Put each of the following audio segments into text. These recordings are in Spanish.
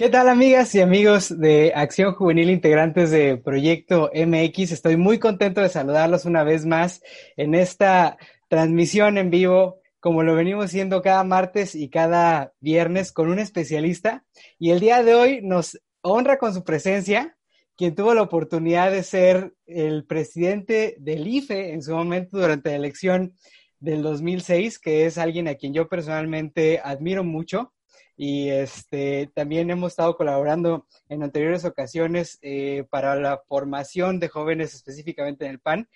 ¿Qué tal amigas y amigos de Acción Juvenil integrantes de Proyecto MX? Estoy muy contento de saludarlos una vez más en esta transmisión en vivo, como lo venimos haciendo cada martes y cada viernes con un especialista. Y el día de hoy nos honra con su presencia quien tuvo la oportunidad de ser el presidente del IFE en su momento durante la elección del 2006, que es alguien a quien yo personalmente admiro mucho y este, también hemos estado colaborando en anteriores ocasiones eh, para la formación de jóvenes específicamente en el PAN.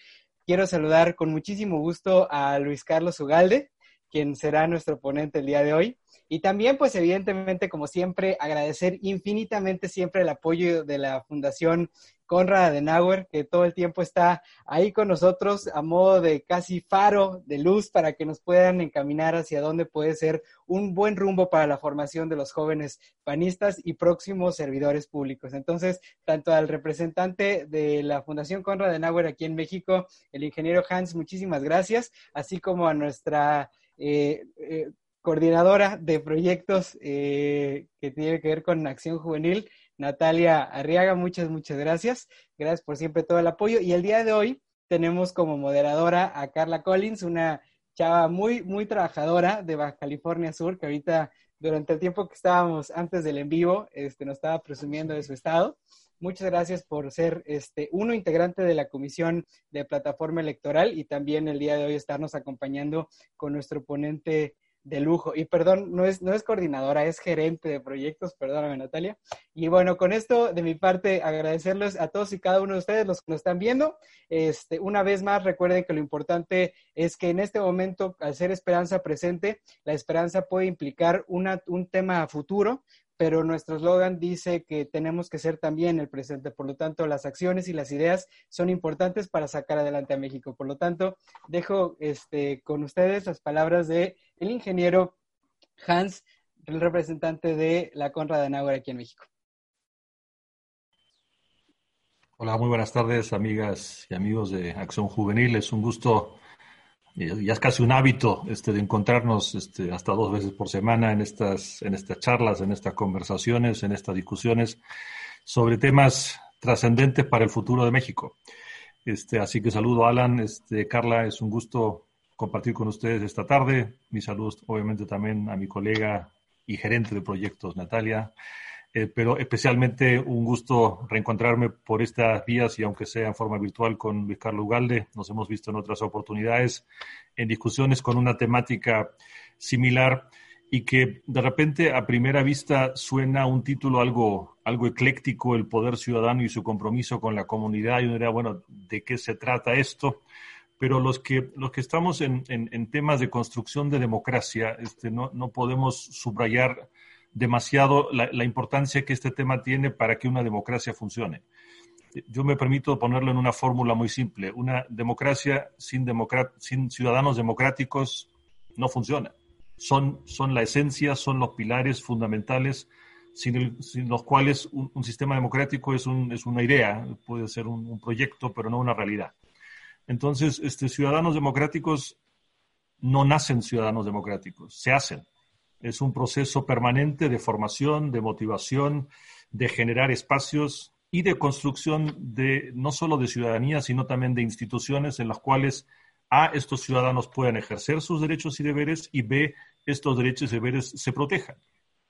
Quiero saludar con muchísimo gusto a Luis Carlos Ugalde, quien será nuestro ponente el día de hoy. Y también, pues evidentemente, como siempre, agradecer infinitamente siempre el apoyo de la Fundación Conrad Adenauer, que todo el tiempo está ahí con nosotros a modo de casi faro de luz para que nos puedan encaminar hacia dónde puede ser un buen rumbo para la formación de los jóvenes panistas y próximos servidores públicos. Entonces, tanto al representante de la Fundación Conrad Adenauer aquí en México, el ingeniero Hans, muchísimas gracias, así como a nuestra eh, eh, coordinadora de proyectos eh, que tiene que ver con Acción Juvenil, Natalia Arriaga, muchas, muchas gracias. Gracias por siempre todo el apoyo. Y el día de hoy tenemos como moderadora a Carla Collins, una chava muy, muy trabajadora de Baja California Sur, que ahorita, durante el tiempo que estábamos antes del en vivo, este, nos estaba presumiendo de su estado. Muchas gracias por ser este, uno integrante de la Comisión de Plataforma Electoral y también el día de hoy estarnos acompañando con nuestro ponente de lujo. Y perdón, no es, no es coordinadora, es gerente de proyectos, perdóname Natalia. Y bueno, con esto de mi parte, agradecerles a todos y cada uno de ustedes los que nos están viendo. Este, una vez más, recuerden que lo importante es que en este momento, al ser esperanza presente, la esperanza puede implicar una, un tema futuro, pero nuestro eslogan dice que tenemos que ser también el presente. Por lo tanto, las acciones y las ideas son importantes para sacar adelante a México. Por lo tanto, dejo este, con ustedes las palabras de el ingeniero Hans, el representante de la Conrad Adenauer aquí en México. Hola, muy buenas tardes, amigas y amigos de Acción Juvenil. Es un gusto ya es casi un hábito este, de encontrarnos este, hasta dos veces por semana en estas, en estas charlas, en estas conversaciones, en estas discusiones sobre temas trascendentes para el futuro de México. Este, así que saludo a Alan, este, Carla, es un gusto compartir con ustedes esta tarde. Mis saludos obviamente también a mi colega y gerente de proyectos, Natalia. Eh, pero especialmente un gusto reencontrarme por estas vías y aunque sea en forma virtual con Luis Carlos Ugalde, nos hemos visto en otras oportunidades en discusiones con una temática similar y que de repente a primera vista suena un título algo, algo ecléctico, el poder ciudadano y su compromiso con la comunidad. Y uno diría, bueno, ¿de qué se trata esto? Pero los que, los que estamos en, en, temas de construcción de democracia, este, no, no podemos subrayar demasiado la, importancia que este tema tiene para que una democracia funcione. Yo me permito ponerlo en una fórmula muy simple. Una democracia sin, sin ciudadanos democráticos no funciona. Son, son, la esencia, son los pilares fundamentales sin, los cuales un, sistema democrático es, un, es, una idea, puede ser un, un, proyecto, pero no una realidad. Entonces, este, ciudadanos democráticos no nacen ciudadanos democráticos, se hacen es un proceso permanente de formación, de motivación, de generar espacios y de construcción de no solo de ciudadanía, sino también de instituciones en las cuales A, estos ciudadanos puedan ejercer sus derechos y deberes y B, estos derechos y deberes se protejan.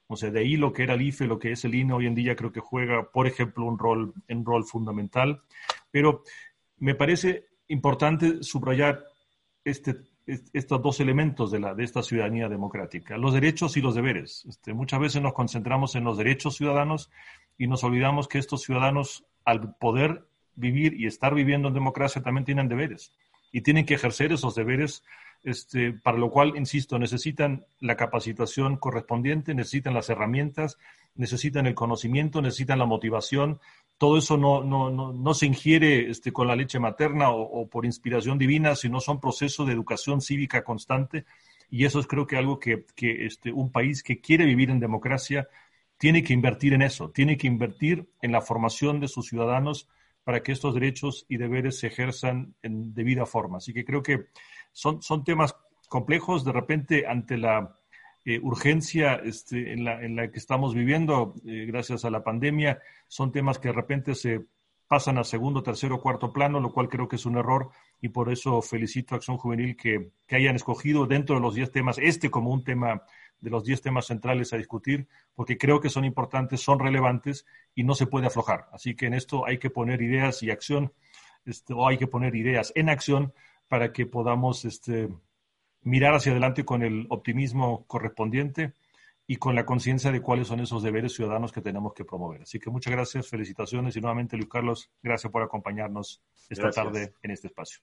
O sea, de ahí lo que era el IFE, lo que es el INE hoy en día creo que juega, por ejemplo, un rol, un rol fundamental. Pero me parece importante subrayar este estos dos elementos de, la, de esta ciudadanía democrática, los derechos y los deberes. Este, muchas veces nos concentramos en los derechos ciudadanos y nos olvidamos que estos ciudadanos, al poder vivir y estar viviendo en democracia, también tienen deberes y tienen que ejercer esos deberes este, para lo cual, insisto, necesitan la capacitación correspondiente, necesitan las herramientas, necesitan el conocimiento, necesitan la motivación. Todo eso no, no, no, no se ingiere este, con la leche materna o, por inspiración divina, sino son procesos de educación cívica constante. Y eso es creo que algo que, que este, un país que quiere vivir en democracia tiene que invertir en eso, tiene que invertir en la formación de sus ciudadanos para que estos derechos y deberes se ejerzan en debida forma. Así que creo que son, son temas complejos, de repente ante la eh, urgencia este, en, la, en, la, que estamos viviendo eh, gracias a la pandemia, son temas que de repente se pasan a segundo, tercero, cuarto plano, lo cual creo que es un error y por eso felicito a Acción Juvenil que, que hayan escogido dentro de los 10 temas este como un tema de los 10 temas centrales a discutir, porque creo que son importantes, son relevantes y no se puede aflojar. Así que en esto hay que poner ideas y acción, este, o hay que poner ideas en acción para que podamos este, mirar hacia adelante con el optimismo correspondiente y con la conciencia de cuáles son esos deberes ciudadanos que tenemos que promover. Así que muchas gracias, felicitaciones y nuevamente, Luis Carlos, gracias por acompañarnos esta tarde en este espacio.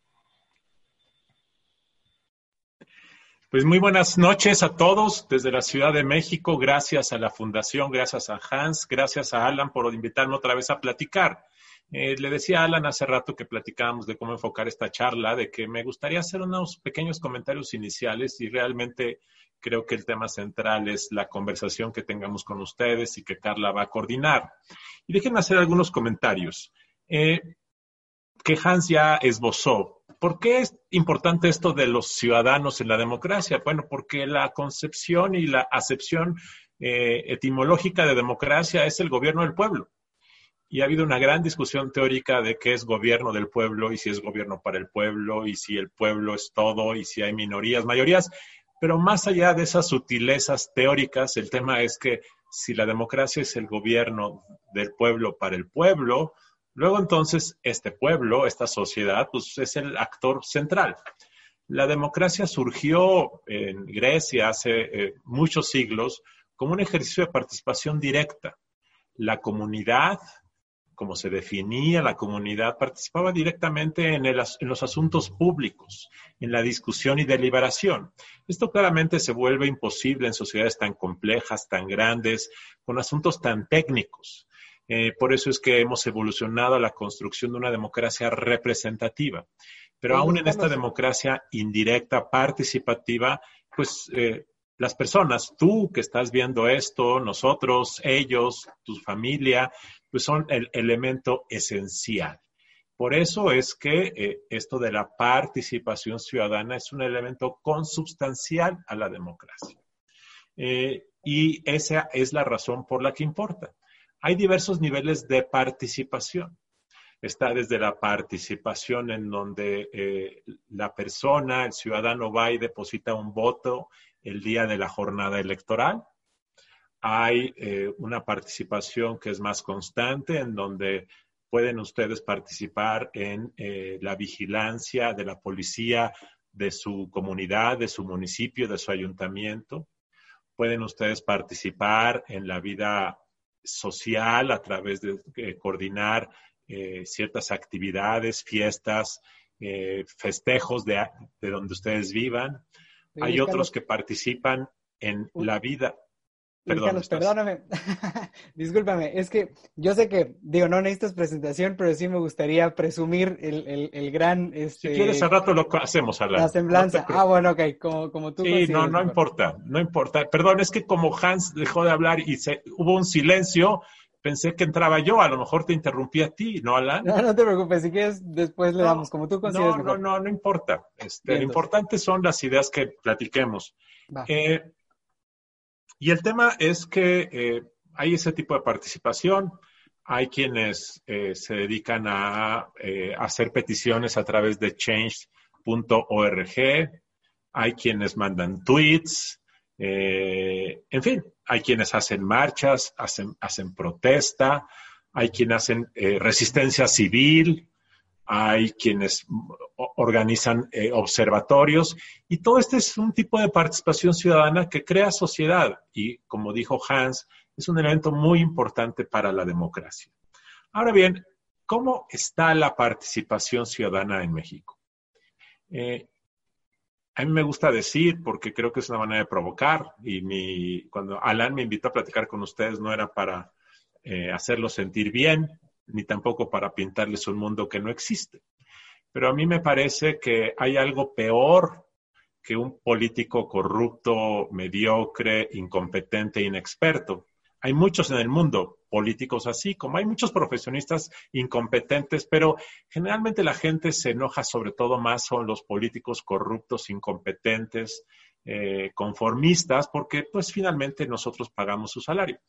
Pues muy buenas noches a todos desde la Ciudad de México. Gracias a la Fundación, gracias a Hans, gracias a Alan por invitarme otra vez a platicar. Eh, le decía a Alan hace rato que platicábamos de cómo enfocar esta charla, de que me gustaría hacer unos pequeños comentarios iniciales y realmente creo que el tema central es la conversación que tengamos con ustedes y que Carla va a coordinar. Y déjenme hacer algunos comentarios. Eh, que Hans ya esbozó. ¿Por qué es importante esto de los ciudadanos en la democracia? Bueno, porque la concepción y la acepción eh, etimológica de democracia es el gobierno del pueblo. Y ha habido una gran discusión teórica de qué es gobierno del pueblo y si es gobierno para el pueblo y si el pueblo es todo y si hay minorías, mayorías. Pero más allá de esas sutilezas teóricas, el tema es que si la democracia es el gobierno del pueblo para el pueblo, Luego entonces este pueblo, esta sociedad, pues es el actor central. La democracia surgió en Grecia hace eh, muchos siglos como un ejercicio de participación directa. La comunidad, como se definía la comunidad, participaba directamente en, en, los asuntos públicos, en la discusión y deliberación. Esto claramente se vuelve imposible en sociedades tan complejas, tan grandes, con asuntos tan técnicos. Eh, por eso es que hemos evolucionado a la construcción de una democracia representativa. Pero aún en esta democracia indirecta, participativa, pues eh, las personas, tú que estás viendo esto, nosotros, ellos, tu familia, pues son el elemento esencial. Por eso es que eh, esto de la participación ciudadana es un elemento consubstancial a la democracia. y esa es la razón por la que importa. Hay diversos niveles de participación. Está desde la participación en donde eh, la persona, el ciudadano va y deposita un voto el día de la jornada electoral. Hay eh, una participación que es más constante, en donde pueden ustedes participar en eh, la vigilancia de la policía de su comunidad, de su municipio, de su ayuntamiento. Pueden ustedes participar en la vida social a través de eh, coordinar ciertas actividades, fiestas, festejos de, donde ustedes vivan. Hay otros que participan en la vida. Perdón, perdóname, discúlpame, es que yo sé que, digo, no necesitas presentación, pero sí me gustaría presumir el, el, gran... Este, si quieres, al rato lo hacemos, Alan. La semblanza. ah, bueno, ok, como, como tú. Sí, no, no importa, no importa. Perdón, es que como Hans dejó de hablar y se, hubo un silencio, pensé que entraba yo, a lo mejor te interrumpí a ti, ¿no, Alan? No, no te preocupes, si quieres, después le damos, como tú consideres. No, no, no, no importa. Este, lo importante son las ideas que platiquemos. Eh, y el tema es que eh, hay ese tipo de participación. Hay quienes eh, se dedican a eh, hacer peticiones a través de change.org. Hay quienes mandan tweets. en fin, hay quienes hacen marchas, hacen, hacen protesta. Hay quienes hacen resistencia civil hay quienes organizan eh, observatorios y todo este es un tipo de participación ciudadana que crea sociedad y, como dijo Hans, es un elemento muy importante para la democracia. Ahora bien, ¿cómo está la participación ciudadana en México? Eh, a mí me gusta decir, porque creo que es una manera de provocar, y cuando Alan me invitó a platicar con ustedes no era para eh, hacerlos sentir bien, ni tampoco para pintarles un mundo que no existe. Pero a mí me parece que hay algo peor que un político corrupto, mediocre, incompetente, inexperto. Hay muchos en el mundo políticos así, como hay muchos profesionistas incompetentes, pero generalmente la gente se enoja sobre todo más con los políticos corruptos, incompetentes, eh, conformistas, porque pues finalmente nosotros pagamos su salario.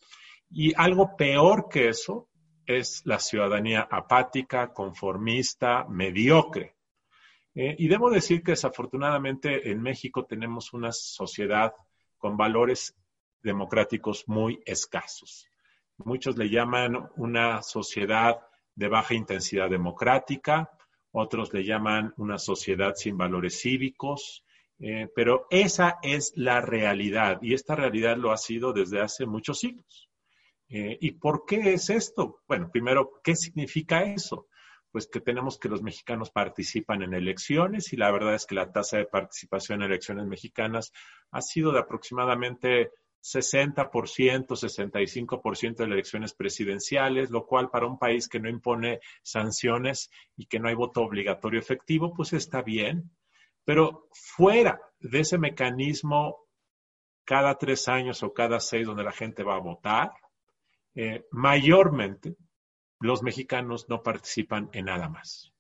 Y algo peor que eso es la ciudadanía apática, conformista, mediocre. Eh, y debo decir que desafortunadamente en México tenemos una sociedad con valores democráticos muy escasos. Muchos le llaman una sociedad de baja intensidad democrática, otros le llaman una sociedad sin valores cívicos, eh, pero esa es la realidad y esta realidad lo ha sido desde hace muchos siglos. Eh, ¿Y por qué es esto? Bueno, primero, ¿qué significa eso? Pues que tenemos que los mexicanos participan en elecciones y la verdad es que la tasa de participación en elecciones mexicanas ha sido de aproximadamente 60%, 65% de elecciones presidenciales, lo cual para un país que no impone sanciones y que no hay voto obligatorio efectivo, pues está bien. Pero fuera de ese mecanismo cada tres años o cada seis donde la gente va a votar, eh, mayormente los mexicanos no participan en nada más.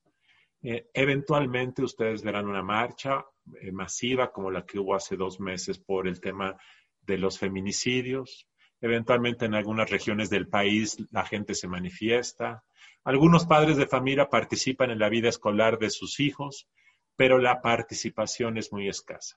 Eh, eventualmente ustedes verán una marcha eh, masiva como la que hubo hace dos meses por el tema de los feminicidios. Eventualmente en algunas regiones del país la gente se manifiesta. Algunos padres de familia participan en la vida escolar de sus hijos, pero la participación es muy escasa.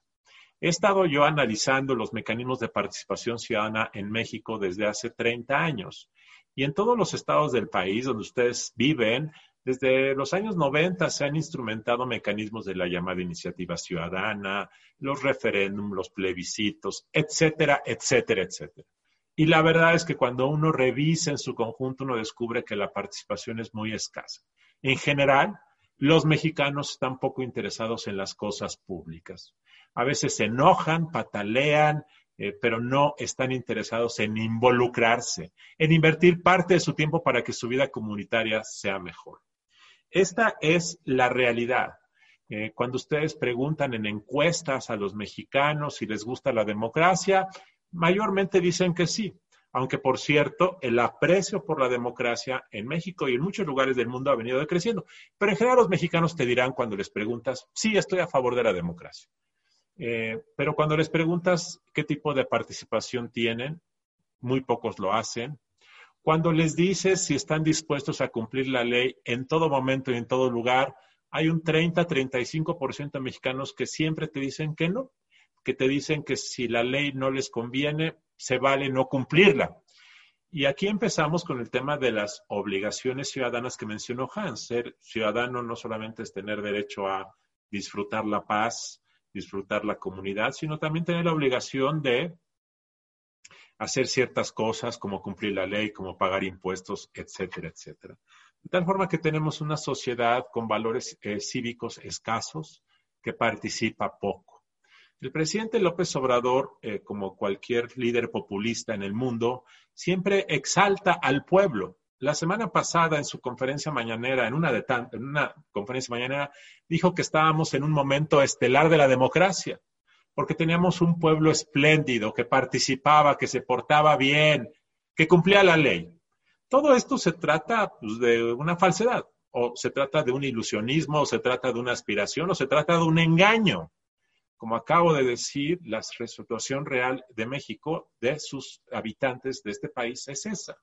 He estado yo analizando los mecanismos de participación ciudadana en México desde hace 30 años. Y en todos los estados del país donde ustedes viven, desde los años 90 se han instrumentado mecanismos de la llamada iniciativa ciudadana, los referéndums, los plebiscitos, etcétera, etcétera, etcétera. Y la verdad es que cuando uno revisa en su conjunto, uno descubre que la participación es muy escasa. En general, los mexicanos están poco interesados en las cosas públicas a veces se enojan, patalean, eh, pero no están interesados en involucrarse, en invertir parte de su tiempo para que su vida comunitaria sea mejor. Esta es la realidad. Eh, cuando ustedes preguntan en encuestas a los mexicanos si les gusta la democracia, mayormente dicen que sí. Aunque, por cierto, el aprecio por la democracia en México y en muchos lugares del mundo ha venido decreciendo. Pero en general los mexicanos te dirán cuando les preguntas, sí, estoy a favor de la democracia. Eh, pero cuando les preguntas qué tipo de participación tienen, muy pocos lo hacen. Cuando les dices si están dispuestos a cumplir la ley en todo momento y en todo lugar, hay un 30-35% de mexicanos que siempre te dicen que no, que te dicen que si la ley no les conviene, se vale no cumplirla. Y aquí empezamos con el tema de las obligaciones ciudadanas que mencionó Hans. Ser ciudadano no solamente es tener derecho a disfrutar la paz, disfrutar la comunidad, sino también tener la obligación de hacer ciertas cosas como cumplir la ley, como pagar impuestos, etcétera, etcétera. De tal forma que tenemos una sociedad con valores eh, cívicos escasos que participa poco. El presidente López Obrador, eh, como cualquier líder populista en el mundo, siempre exalta al pueblo, la semana pasada, en su conferencia mañanera, en una, de conferencia mañanera, dijo que estábamos en un momento estelar de la democracia, porque teníamos un pueblo espléndido que participaba, que se portaba bien, que cumplía la ley. Todo esto se trata pues, de una falsedad, o se trata de un ilusionismo, o se trata de una aspiración, o se trata de un engaño. Como acabo de decir, la situación real de México, de sus habitantes de este país, es esa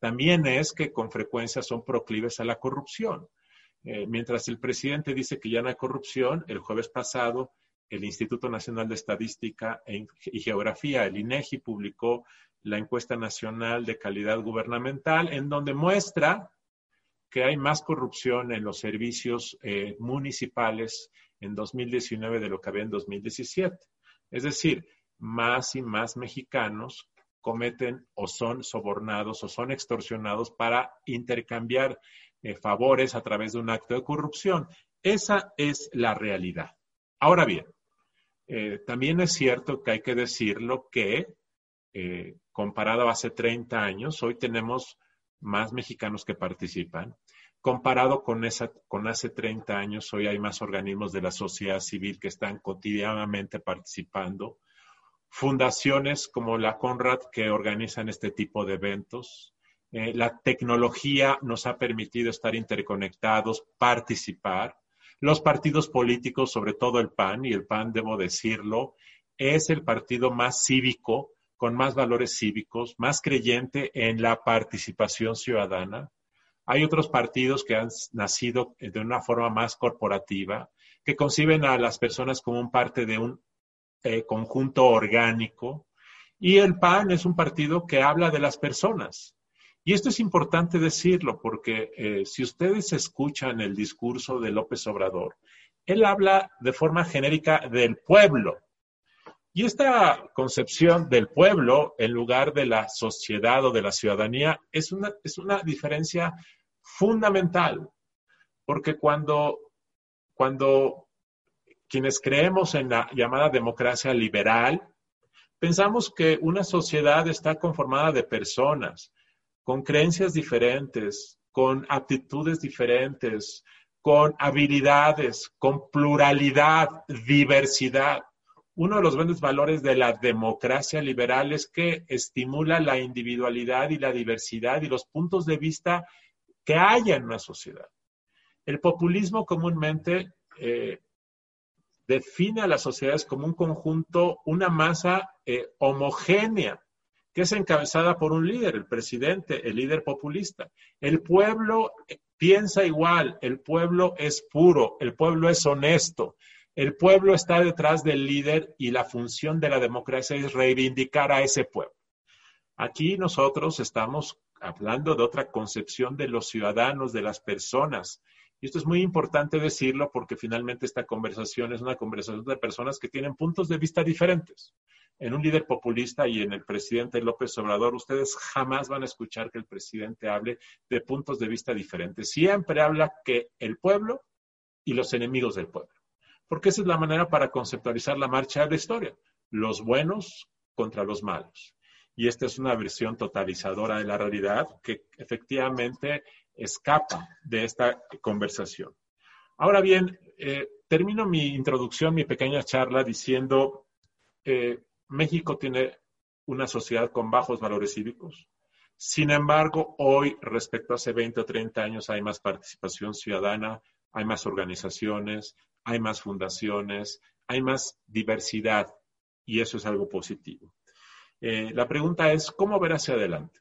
también es que con frecuencia son proclives a la corrupción. Eh, mientras el presidente dice que ya no hay corrupción, el jueves pasado el Instituto Nacional de Estadística e y Geografía, el INEGI, publicó la encuesta nacional de calidad gubernamental, en donde muestra que hay más corrupción en los servicios eh, municipales en 2019 de lo que había en 2017. Es decir, más y más mexicanos cometen o son sobornados o son extorsionados para intercambiar eh, favores a través de un acto de corrupción. Esa es la realidad. Ahora bien, Eh, también es cierto que hay que decirlo que eh, comparado a hace 30 años, hoy tenemos más mexicanos que participan. Comparado con, esa, con hace 30 años, hoy hay más organismos de la sociedad civil que están cotidianamente participando. Fundaciones como la Conrad que organizan este tipo de eventos. Eh, la tecnología nos ha permitido estar interconectados, participar. Los partidos políticos, sobre todo el PAN, y el PAN, debo decirlo, es el partido más cívico, con más valores cívicos, más creyente en la participación ciudadana. Hay otros partidos que han nacido de una forma más corporativa, que conciben a las personas como parte de un eh, conjunto orgánico. Y el PAN es un partido que habla de las personas, y esto es importante decirlo porque eh, si ustedes escuchan el discurso de López Obrador, él habla de forma genérica del pueblo. Y esta concepción del pueblo en lugar de la sociedad o de la ciudadanía es una, es una diferencia fundamental, porque cuando, cuando quienes creemos en la llamada democracia liberal, pensamos que una sociedad está conformada de personas, con creencias diferentes, con aptitudes diferentes, con habilidades, con pluralidad, diversidad. Uno de los grandes valores de la democracia liberal es que estimula la individualidad y la diversidad y los puntos de vista que haya en una sociedad. El populismo comúnmente eh, define a las sociedades como un conjunto, una masa eh, homogénea, que es encabezada por un líder, el presidente, el líder populista. El pueblo piensa igual, el pueblo es puro, el pueblo es honesto, el pueblo está detrás del líder y la función de la democracia es reivindicar a ese pueblo. Aquí nosotros estamos hablando de otra concepción de los ciudadanos, de las personas. Y esto es muy importante decirlo porque finalmente esta conversación es una conversación de personas que tienen puntos de vista diferentes en un líder populista y en el presidente López Obrador, ustedes jamás van a escuchar que el presidente hable de puntos de vista diferentes. Siempre habla que el pueblo y los enemigos del pueblo. Porque esa es la manera para conceptualizar la marcha de la historia. Los buenos contra los malos. Y esta es una versión totalizadora de la realidad que efectivamente escapa de esta conversación. Ahora bien, eh, termino mi introducción, mi pequeña charla diciendo eh, México tiene una sociedad con bajos valores cívicos. Sin embargo, hoy, respecto a hace 20 o 30 años, hay más participación ciudadana, hay más organizaciones, hay más fundaciones, hay más diversidad y eso es algo positivo. Eh, la pregunta es, ¿cómo ver hacia adelante?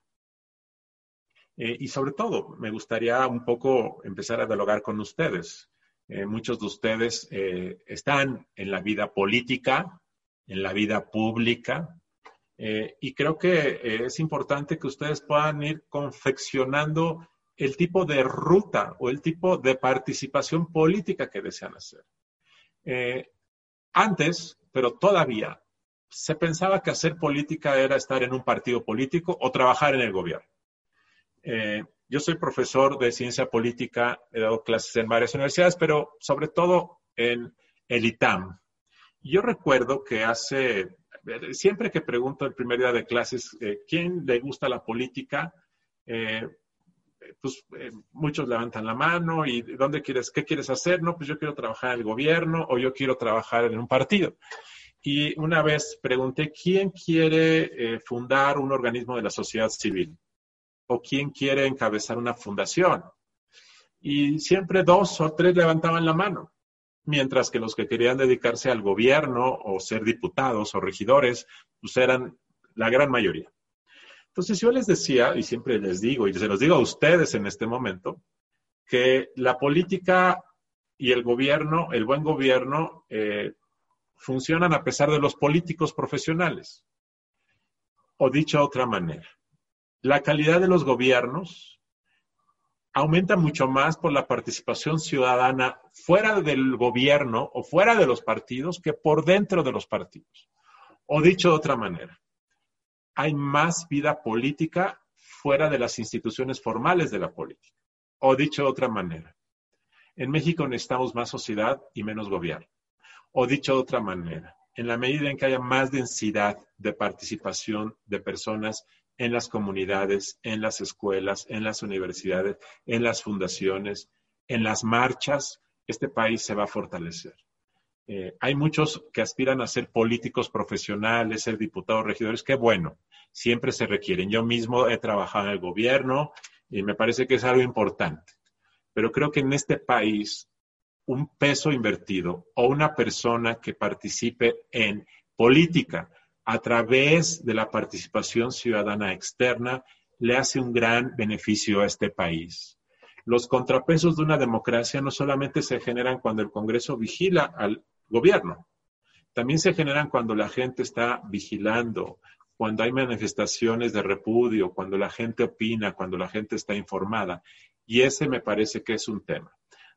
Eh, y sobre todo, me gustaría un poco empezar a dialogar con ustedes. Eh, muchos de ustedes están en la vida política, en la vida pública. Y creo que es importante que ustedes puedan ir confeccionando el tipo de ruta o el tipo de participación política que desean hacer. Eh, antes, pero todavía, se pensaba que hacer política era estar en un partido político o trabajar en el gobierno. yo soy profesor de ciencia política, he dado clases en varias universidades, pero sobre todo en el ITAM, yo recuerdo que hace, siempre que pregunto el primer día de clases, eh, ¿quién le gusta la política? Eh, pues eh, muchos levantan la mano y ¿dónde quieres, qué quieres hacer? No, pues yo quiero trabajar en el gobierno o yo quiero trabajar en un partido. Y una vez pregunté, ¿quién quiere fundar un organismo de la sociedad civil? ¿O quién quiere encabezar una fundación? Y siempre dos o tres levantaban la mano mientras que los que querían dedicarse al gobierno o ser diputados o regidores, pues eran la gran mayoría. Entonces yo les decía, y siempre les digo, y se los digo a ustedes en este momento, que la política y el gobierno, el buen gobierno, eh, funcionan a pesar de los políticos profesionales. O dicho de otra manera, la calidad de los gobiernos aumenta mucho más por la participación ciudadana fuera del gobierno o fuera de los partidos que por dentro de los partidos. O dicho de otra manera, hay más vida política fuera de las instituciones formales de la política. O dicho de otra manera, en México necesitamos más sociedad y menos gobierno. O dicho de otra manera, en la medida en que haya más densidad de participación de personas en las comunidades, en las escuelas, en las universidades, en las fundaciones, en las marchas, este país se va a fortalecer. Eh, hay muchos que aspiran a ser políticos profesionales, ser diputados, regidores, qué bueno, siempre se requieren. Yo mismo he trabajado en el gobierno y me parece que es algo importante. Pero creo que en este país un peso invertido o una persona que participe en política a través de la participación ciudadana externa le hace un gran beneficio a este país. Los contrapesos de una democracia no solamente se generan cuando el Congreso vigila al gobierno. También se generan cuando la gente está vigilando, cuando hay manifestaciones de repudio, cuando la gente opina, cuando la gente está informada. Y ese me parece que es un tema.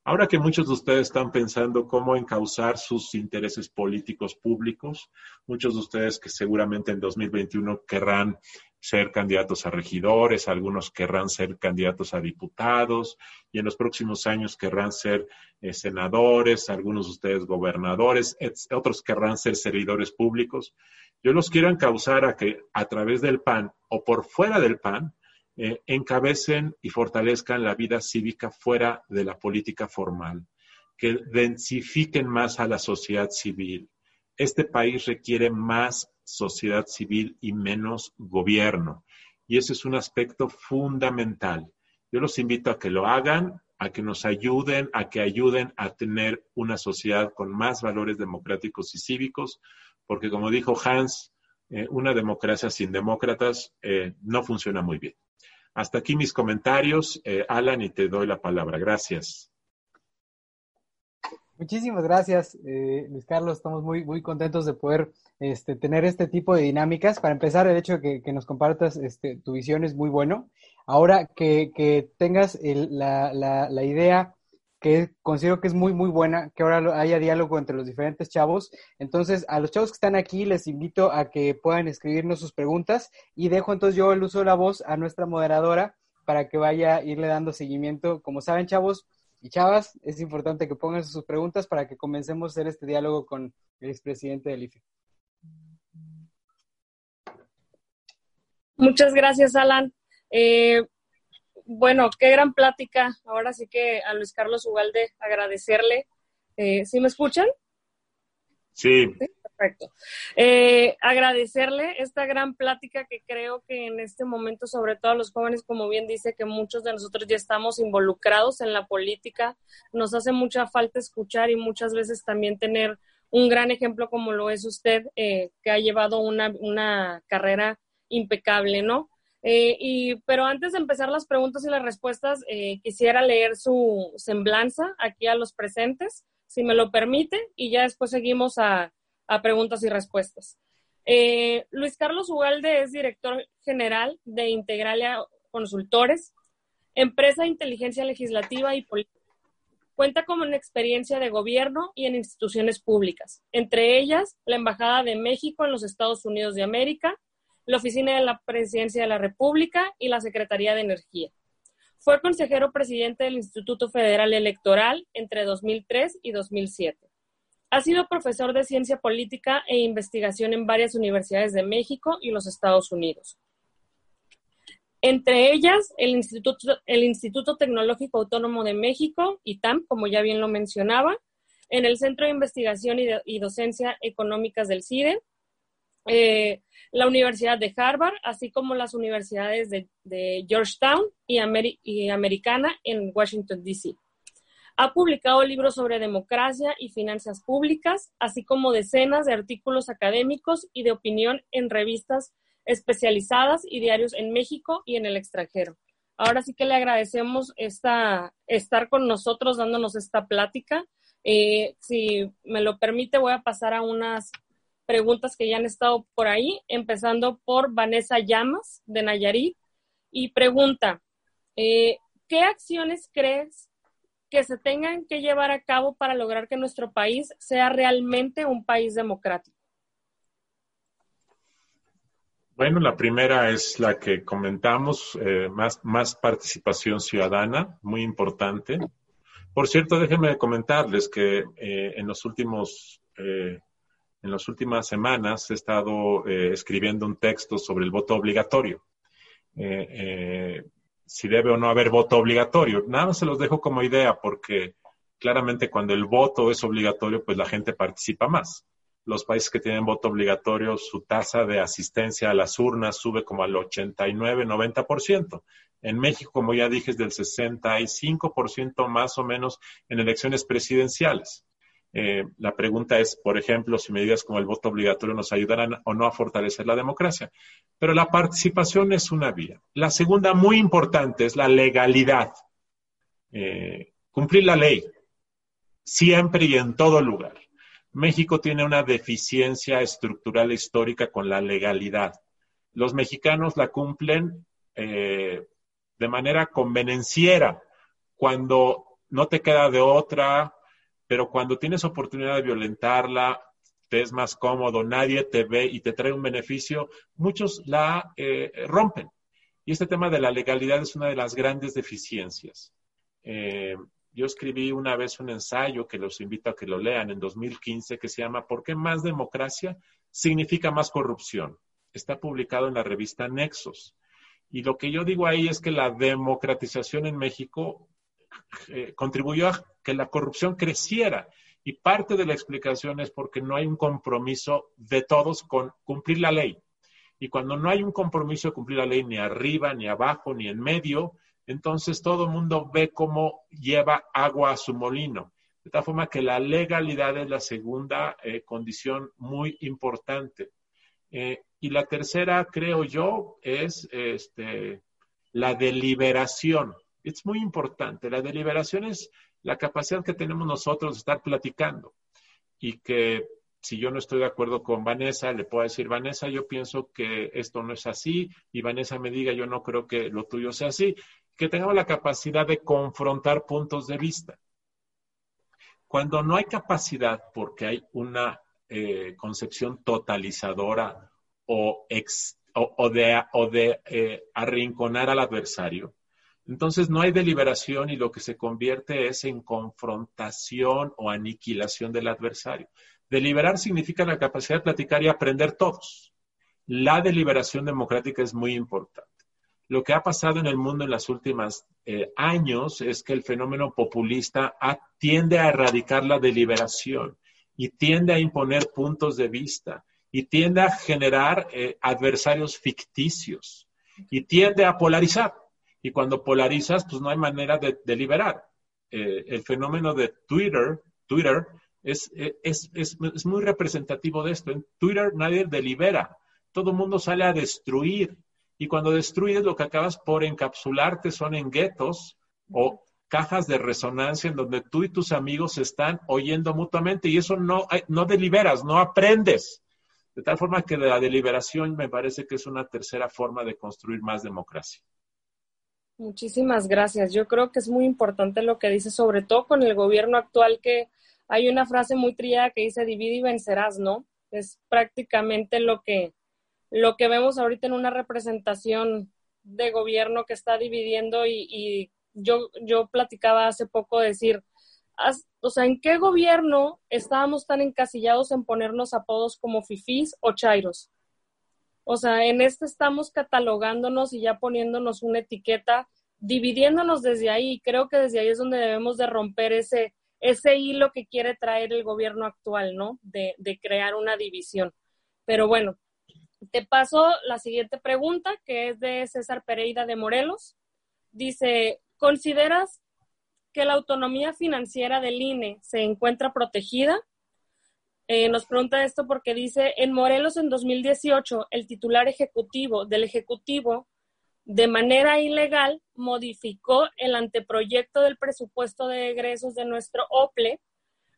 Ahora que muchos de ustedes están pensando cómo encauzar sus intereses políticos públicos, muchos de ustedes que seguramente en 2021 querrán ser candidatos a regidores, algunos querrán ser candidatos a diputados y en los próximos años querrán ser eh, senadores, algunos de ustedes gobernadores, otros querrán ser servidores públicos. Yo los quiero encauzar a que a través del PAN o por fuera del PAN eh, encabecen y fortalezcan la vida cívica fuera de la política formal, que densifiquen más a la sociedad civil. Este país requiere más sociedad civil y menos gobierno. Y ese es un aspecto fundamental. Yo los invito a que lo hagan, a que nos ayuden, a que ayuden a tener una sociedad con más valores democráticos y cívicos, porque como dijo Hans, eh, una democracia sin demócratas eh, no funciona muy bien. Hasta aquí mis comentarios. Eh, Alan, y te doy la palabra. Gracias. Muchísimas gracias, eh, Luis Carlos. Estamos muy, muy contentos de poder este, tener este tipo de dinámicas. Para empezar, el hecho de que, nos compartas este, tu visión es muy bueno. Ahora que, tengas la, la, idea que considero que es muy, muy buena, que ahora haya diálogo entre los diferentes chavos. Entonces, a los chavos que están aquí, les invito a que puedan escribirnos sus preguntas y dejo entonces yo el uso de la voz a nuestra moderadora para que vaya a irle dando seguimiento. Como saben, chavos, y chavas, es importante que pongan sus preguntas para que comencemos a hacer este diálogo con el expresidente del IFE. Muchas gracias, Alan. Eh, bueno, qué gran plática. Ahora sí que a Luis Carlos Ugalde agradecerle. Eh, ¿Sí me escuchan? Sí. Perfecto. Eh, agradecerle esta gran plática que creo que en este momento, sobre todo a los jóvenes, como bien dice, que muchos de nosotros ya estamos involucrados en la política, nos hace mucha falta escuchar y muchas veces también tener un gran ejemplo como lo es usted, eh, que ha llevado una, una carrera impecable, ¿no? Eh, y, pero antes de empezar las preguntas y las respuestas, quisiera leer su semblanza aquí a los presentes, si me lo permite, y ya después seguimos a, a preguntas y respuestas. Eh, Luis Carlos Ugalde es director general de Integralia Consultores, empresa de inteligencia legislativa y política. Cuenta con una experiencia de gobierno y en instituciones públicas, entre ellas la Embajada de México en los Estados Unidos de América, la Oficina de la Presidencia de la República y la Secretaría de Energía. Fue consejero presidente del Instituto Federal Electoral entre 2003 y 2007. Ha sido profesor de ciencia política e investigación en varias universidades de México y los Estados Unidos. Entre ellas, el Instituto, Tecnológico Autónomo de México, ITAM, como ya bien lo mencionaba, en el Centro de Investigación y, Docencia Económicas del CIDE, eh, la Universidad de Harvard, así como las universidades de, Georgetown y, y Americana en Washington, D.C. Ha publicado libros sobre democracia y finanzas públicas, así como decenas de artículos académicos y de opinión en revistas especializadas y diarios en México y en el extranjero. Ahora sí que le agradecemos esta, estar con nosotros dándonos esta plática. Eh, si me lo permite, voy a pasar a unas preguntas que ya han estado por ahí, empezando por Vanessa Llamas de Nayarit. Y pregunta, eh, ¿qué acciones crees que se tengan que llevar a cabo para lograr que nuestro país sea realmente un país democrático? Bueno, la primera es la que comentamos, eh, más, participación ciudadana, muy importante. Por cierto, déjenme comentarles que eh, en los últimos eh, en las últimas semanas he estado escribiendo un texto sobre el voto obligatorio. Si debe o no haber voto obligatorio. Nada más se los dejo como idea porque claramente cuando el voto es obligatorio, pues la gente participa más. Los países que tienen voto obligatorio, su tasa de asistencia a las urnas sube como al 89-90%. En México, como ya dije, es del 65% más o menos en elecciones presidenciales. Eh, la pregunta es, por ejemplo, si medidas como el voto obligatorio nos ayudarán o no a fortalecer la democracia. Pero la participación es una vía. La segunda, muy importante, es la legalidad. Eh, cumplir la ley, siempre y en todo lugar. México tiene una deficiencia estructural e histórica con la legalidad. Los mexicanos la cumplen eh, de manera convenenciera, cuando no te queda de otra, pero cuando tienes oportunidad de violentarla, te es más cómodo, nadie te ve y te trae un beneficio, muchos la eh, rompen. Y este tema de la legalidad es una de las grandes deficiencias. Eh, yo escribí una vez un ensayo que los invito a que lo lean en 2015 que se llama ¿Por qué más democracia significa más corrupción? Está publicado en la revista Nexos. Y lo que yo digo ahí es que la democratización en México eh, contribuyó a que la corrupción creciera. Y parte de la explicación es porque no hay un compromiso de todos con cumplir la ley. Y cuando no hay un compromiso de cumplir la ley ni arriba, ni abajo, ni en medio, entonces todo el mundo ve cómo lleva agua a su molino. De tal forma que la legalidad es la segunda eh, condición muy importante. Eh, y la tercera, creo yo, es este, la deliberación. Es muy importante. La deliberación es la capacidad que tenemos nosotros de estar platicando y que si yo no estoy de acuerdo con Vanessa, le puedo decir, Vanessa, yo pienso que esto no es así, y Vanessa me diga, yo no creo que lo tuyo sea así, que tengamos la capacidad de confrontar puntos de vista. Cuando no hay capacidad porque hay una eh, concepción totalizadora o, de, o de eh, arrinconar al adversario, entonces no hay deliberación y lo que se convierte es en confrontación o aniquilación del adversario. Deliberar significa la capacidad de platicar y aprender todos. La deliberación democrática es muy importante. Lo que ha pasado en el mundo en los últimos eh, años es que el fenómeno populista tiende a erradicar la deliberación y tiende a imponer puntos de vista y tiende a generar eh, adversarios ficticios y tiende a polarizar. Y cuando polarizas, pues no hay manera de, deliberar. Eh, el fenómeno de Twitter, Twitter es, es, es, es, muy representativo de esto. En Twitter nadie delibera, todo el mundo sale a destruir. Y cuando destruyes, lo que acabas por encapsularte son en guetos o cajas de resonancia en donde tú y tus amigos están oyendo mutuamente y eso no, no deliberas, no aprendes. De tal forma que la deliberación me parece que es una tercera forma de construir más democracia. Muchísimas gracias. Yo creo que es muy importante lo que dice, sobre todo con el gobierno actual, que hay una frase muy trillada que dice divide y vencerás, ¿no? Es prácticamente lo que, lo que vemos ahorita en una representación de gobierno que está dividiendo y, yo, yo platicaba hace poco decir, o sea, ¿en qué gobierno estábamos tan encasillados en ponernos apodos como fifís o chairos? O sea, en este estamos catalogándonos y ya poniéndonos una etiqueta, dividiéndonos desde ahí. Creo que desde ahí es donde debemos de romper ese, ese hilo que quiere traer el gobierno actual, ¿no? De, de crear una división. Pero bueno, te paso la siguiente pregunta, que es de César Pereira de Morelos. Dice, ¿consideras que la autonomía financiera del INE se encuentra protegida? Eh, nos pregunta esto porque dice, en Morelos en 2018, el titular ejecutivo del Ejecutivo, de manera ilegal, modificó el anteproyecto del presupuesto de egresos de nuestro OPLE,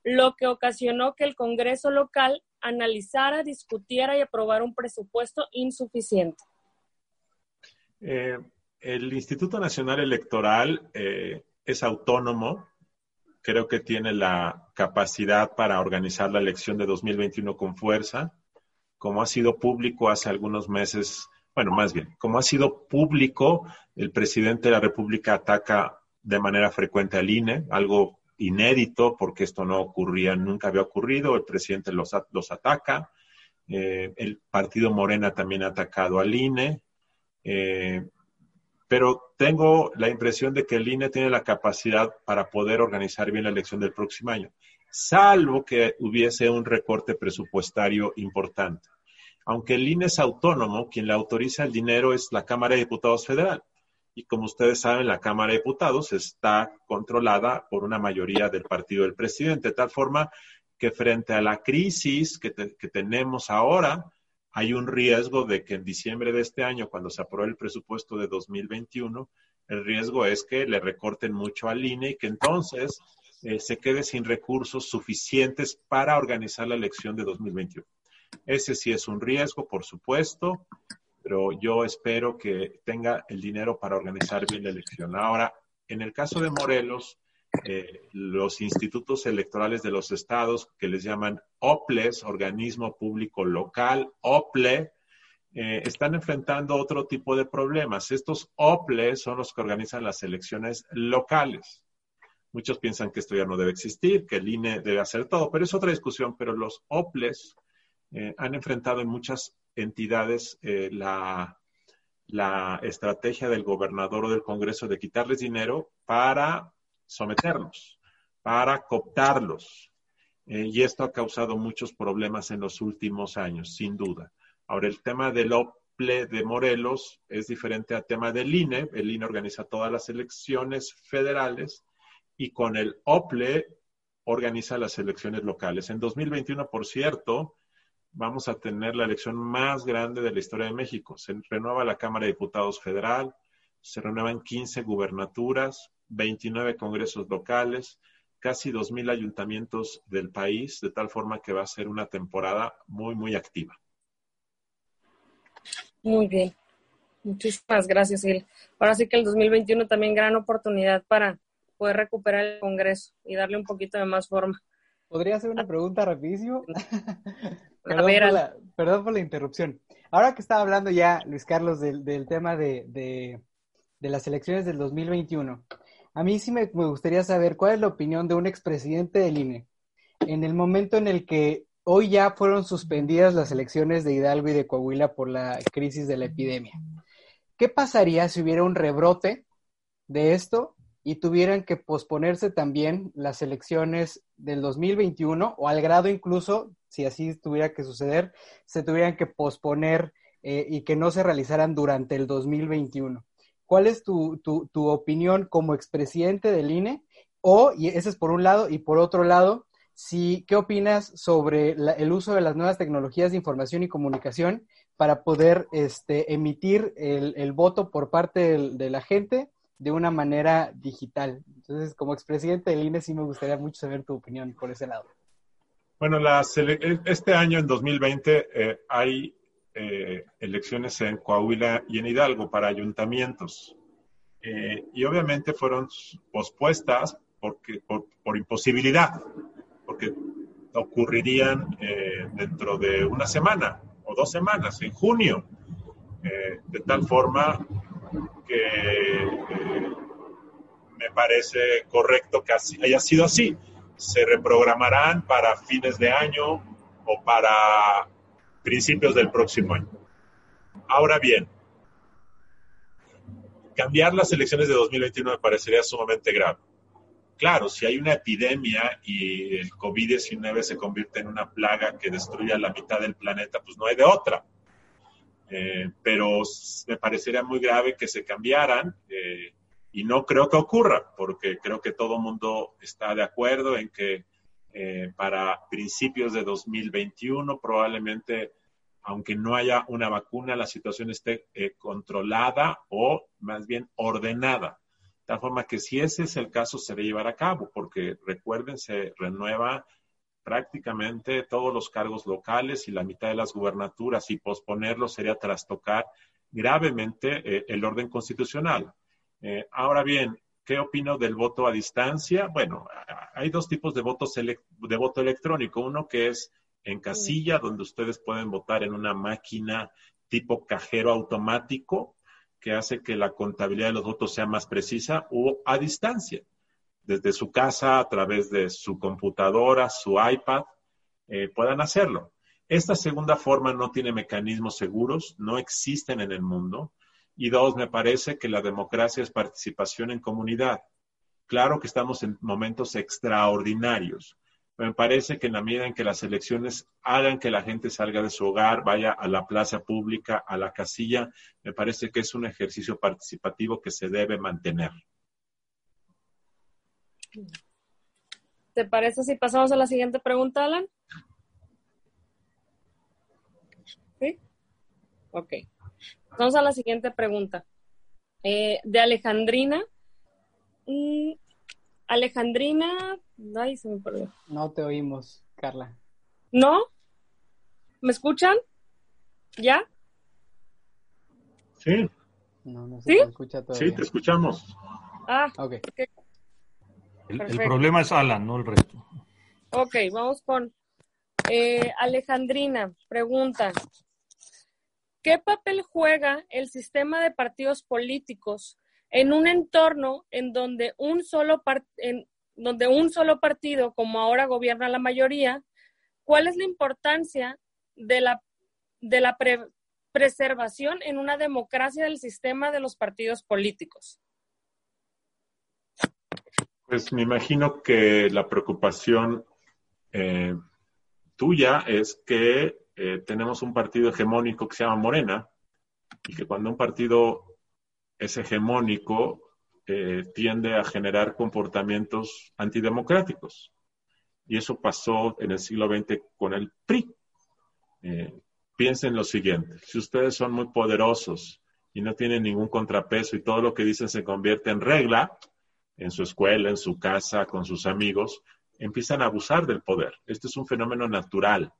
lo que ocasionó que el Congreso local analizara, discutiera y aprobara un presupuesto insuficiente. Eh, el Instituto Nacional Electoral eh, es autónomo, creo que tiene la capacidad para organizar la elección de 2021 con fuerza, como ha sido público hace algunos meses, bueno, más bien, como ha sido público, el presidente de la República ataca de manera frecuente al INE, algo inédito porque esto no ocurría, nunca había ocurrido, el presidente los, los ataca, eh, el partido Morena también ha atacado al INE, eh, pero tengo la impresión de que el INE tiene la capacidad para poder organizar bien la elección del próximo año, salvo que hubiese un recorte presupuestario importante. Aunque el INE es autónomo, quien le autoriza el dinero es la Cámara de Diputados Federal. Y como ustedes saben, la Cámara de Diputados está controlada por una mayoría del partido del presidente, de tal forma que frente a la crisis que, tenemos ahora, hay un riesgo de que en diciembre de este año, cuando se apruebe el presupuesto de 2021, el riesgo es que le recorten mucho al INE y que entonces eh, se quede sin recursos suficientes para organizar la elección de 2021. Ese sí es un riesgo, por supuesto, pero yo espero que tenga el dinero para organizar bien la elección. Ahora, en el caso de Morelos, eh, los institutos electorales de los estados, que les llaman OPLES, Organismo Público Local, OPLE, eh, están enfrentando otro tipo de problemas. Estos OPLES son los que organizan las elecciones locales. Muchos piensan que esto ya no debe existir, que el INE debe hacer todo, pero es otra discusión. Pero los OPLES eh, han enfrentado en muchas entidades eh, la, estrategia del gobernador o del Congreso de quitarles dinero para someterlos, para cooptarlos. Eh, y esto ha causado muchos problemas en los últimos años, sin duda. Ahora, el tema del OPLE de Morelos es diferente al tema del INE. El INE organiza todas las elecciones federales y con el OPLE organiza las elecciones locales. En 2021, por cierto, vamos a tener la elección más grande de la historia de México. Se renueva la Cámara de Diputados Federal, se renuevan 15 gubernaturas, 29 congresos locales, casi 2.000 ayuntamientos del país, de tal forma que va a ser una temporada muy, muy activa. Muy bien. Muchísimas gracias, Gil. Ahora sí que el 2021 también gran oportunidad para poder recuperar el Congreso y darle un poquito de más forma. ¿Podría hacer una pregunta rapidísimo? perdón, por la, interrupción. Ahora que estaba hablando ya, Luis Carlos, del, tema de, las elecciones del 2021, a mí sí me, gustaría saber cuál es la opinión de un expresidente del INE en el momento en el que hoy ya fueron suspendidas las elecciones de Hidalgo y de Coahuila por la crisis de la epidemia. ¿Qué pasaría si hubiera un rebrote de esto y tuvieran que posponerse también las elecciones del 2021 o al grado incluso, si así tuviera que suceder, se tuvieran que posponer eh, y que no se realizaran durante el 2021. ¿Cuál es tu, tu, opinión como expresidente del INE? O, y ese es por un lado, y por otro lado, si, ¿qué opinas sobre el uso de las nuevas tecnologías de información y comunicación para poder este, emitir el, el voto por parte de la gente de una manera digital. Entonces, como expresidente del INE, sí me gustaría mucho saber tu opinión por ese lado. Bueno, e, este año, en 2020, eh, hay eh, elecciones en Coahuila y en Hidalgo para ayuntamientos. Eh, y obviamente fueron pospuestas porque, por, por imposibilidad, porque ocurrirían dentro de una semana o dos semanas, en junio. de tal forma que eh, me parece correcto que haya sido así. Se reprogramarán para fines de año o para principios del próximo año. Ahora bien, cambiar las elecciones de 2021 me parecería sumamente grave. Claro, si hay una epidemia y el COVID-19 se convierte en una plaga que destruya la mitad del planeta, pues no hay de otra. Eh, pero me parecería muy grave que se cambiaran eh, y no creo que ocurra, porque creo que todo el mundo está de acuerdo en que eh, para principios de 2021 probablemente, aunque no haya una vacuna, la situación esté controlada o más bien ordenada. De tal forma que si ese es el caso, se debe llevar a cabo, porque recuerden, se renueva prácticamente todos los cargos locales y la mitad de las gubernaturas y posponerlo sería trastocar gravemente eh, el orden constitucional. Eh, ahora bien, ¿qué opino del voto a distancia? Bueno, hay dos tipos de, votos de voto electrónico. Uno que es en casilla, donde ustedes pueden votar en una máquina tipo cajero automático, que hace que la contabilidad de los votos sea más precisa, o a distancia desde su casa, a través de su computadora, su iPad, eh, puedan hacerlo. Esta segunda forma no tiene mecanismos seguros, no existen en el mundo. Y dos, me parece que la democracia es participación en comunidad. Claro que estamos en momentos extraordinarios. Me parece que en la medida en que las elecciones hagan que la gente salga de su hogar, vaya a la plaza pública, a la casilla, me parece que es un ejercicio participativo que se debe mantener. ¿Te parece si pasamos a la siguiente pregunta, Alan? ¿Sí? Ok. Vamos a la siguiente pregunta. Eh, de Alejandrina. Mm, Alejandrina. Ay, se me perdió. No te oímos, Carla. ¿No? ¿Me escuchan? ¿Ya? Sí. No, no se ¿Sí? te escucha todavía. Sí, te escuchamos. Ah, Ok. El, el problema es Alan, no el resto. ok, vamos con eh, Alejandrina. Pregunta. ¿Qué papel juega el sistema de partidos políticos en un entorno en donde un solo, en donde un solo partido, como ahora gobierna la mayoría, ¿cuál es la importancia de la, de la pre- preservación en una democracia del sistema de los partidos políticos? Pues me imagino que la preocupación eh, tuya es que eh, tenemos un partido hegemónico que se llama Morena y que cuando un partido es hegemónico eh, tiende a generar comportamientos antidemocráticos. Y eso pasó en el siglo XX con el PRI. Eh, piensen lo siguiente, si ustedes son muy poderosos y no tienen ningún contrapeso y todo lo que dicen se convierte en regla, en su escuela, en su casa, con sus amigos, empiezan a abusar del poder. Este es un fenómeno natural.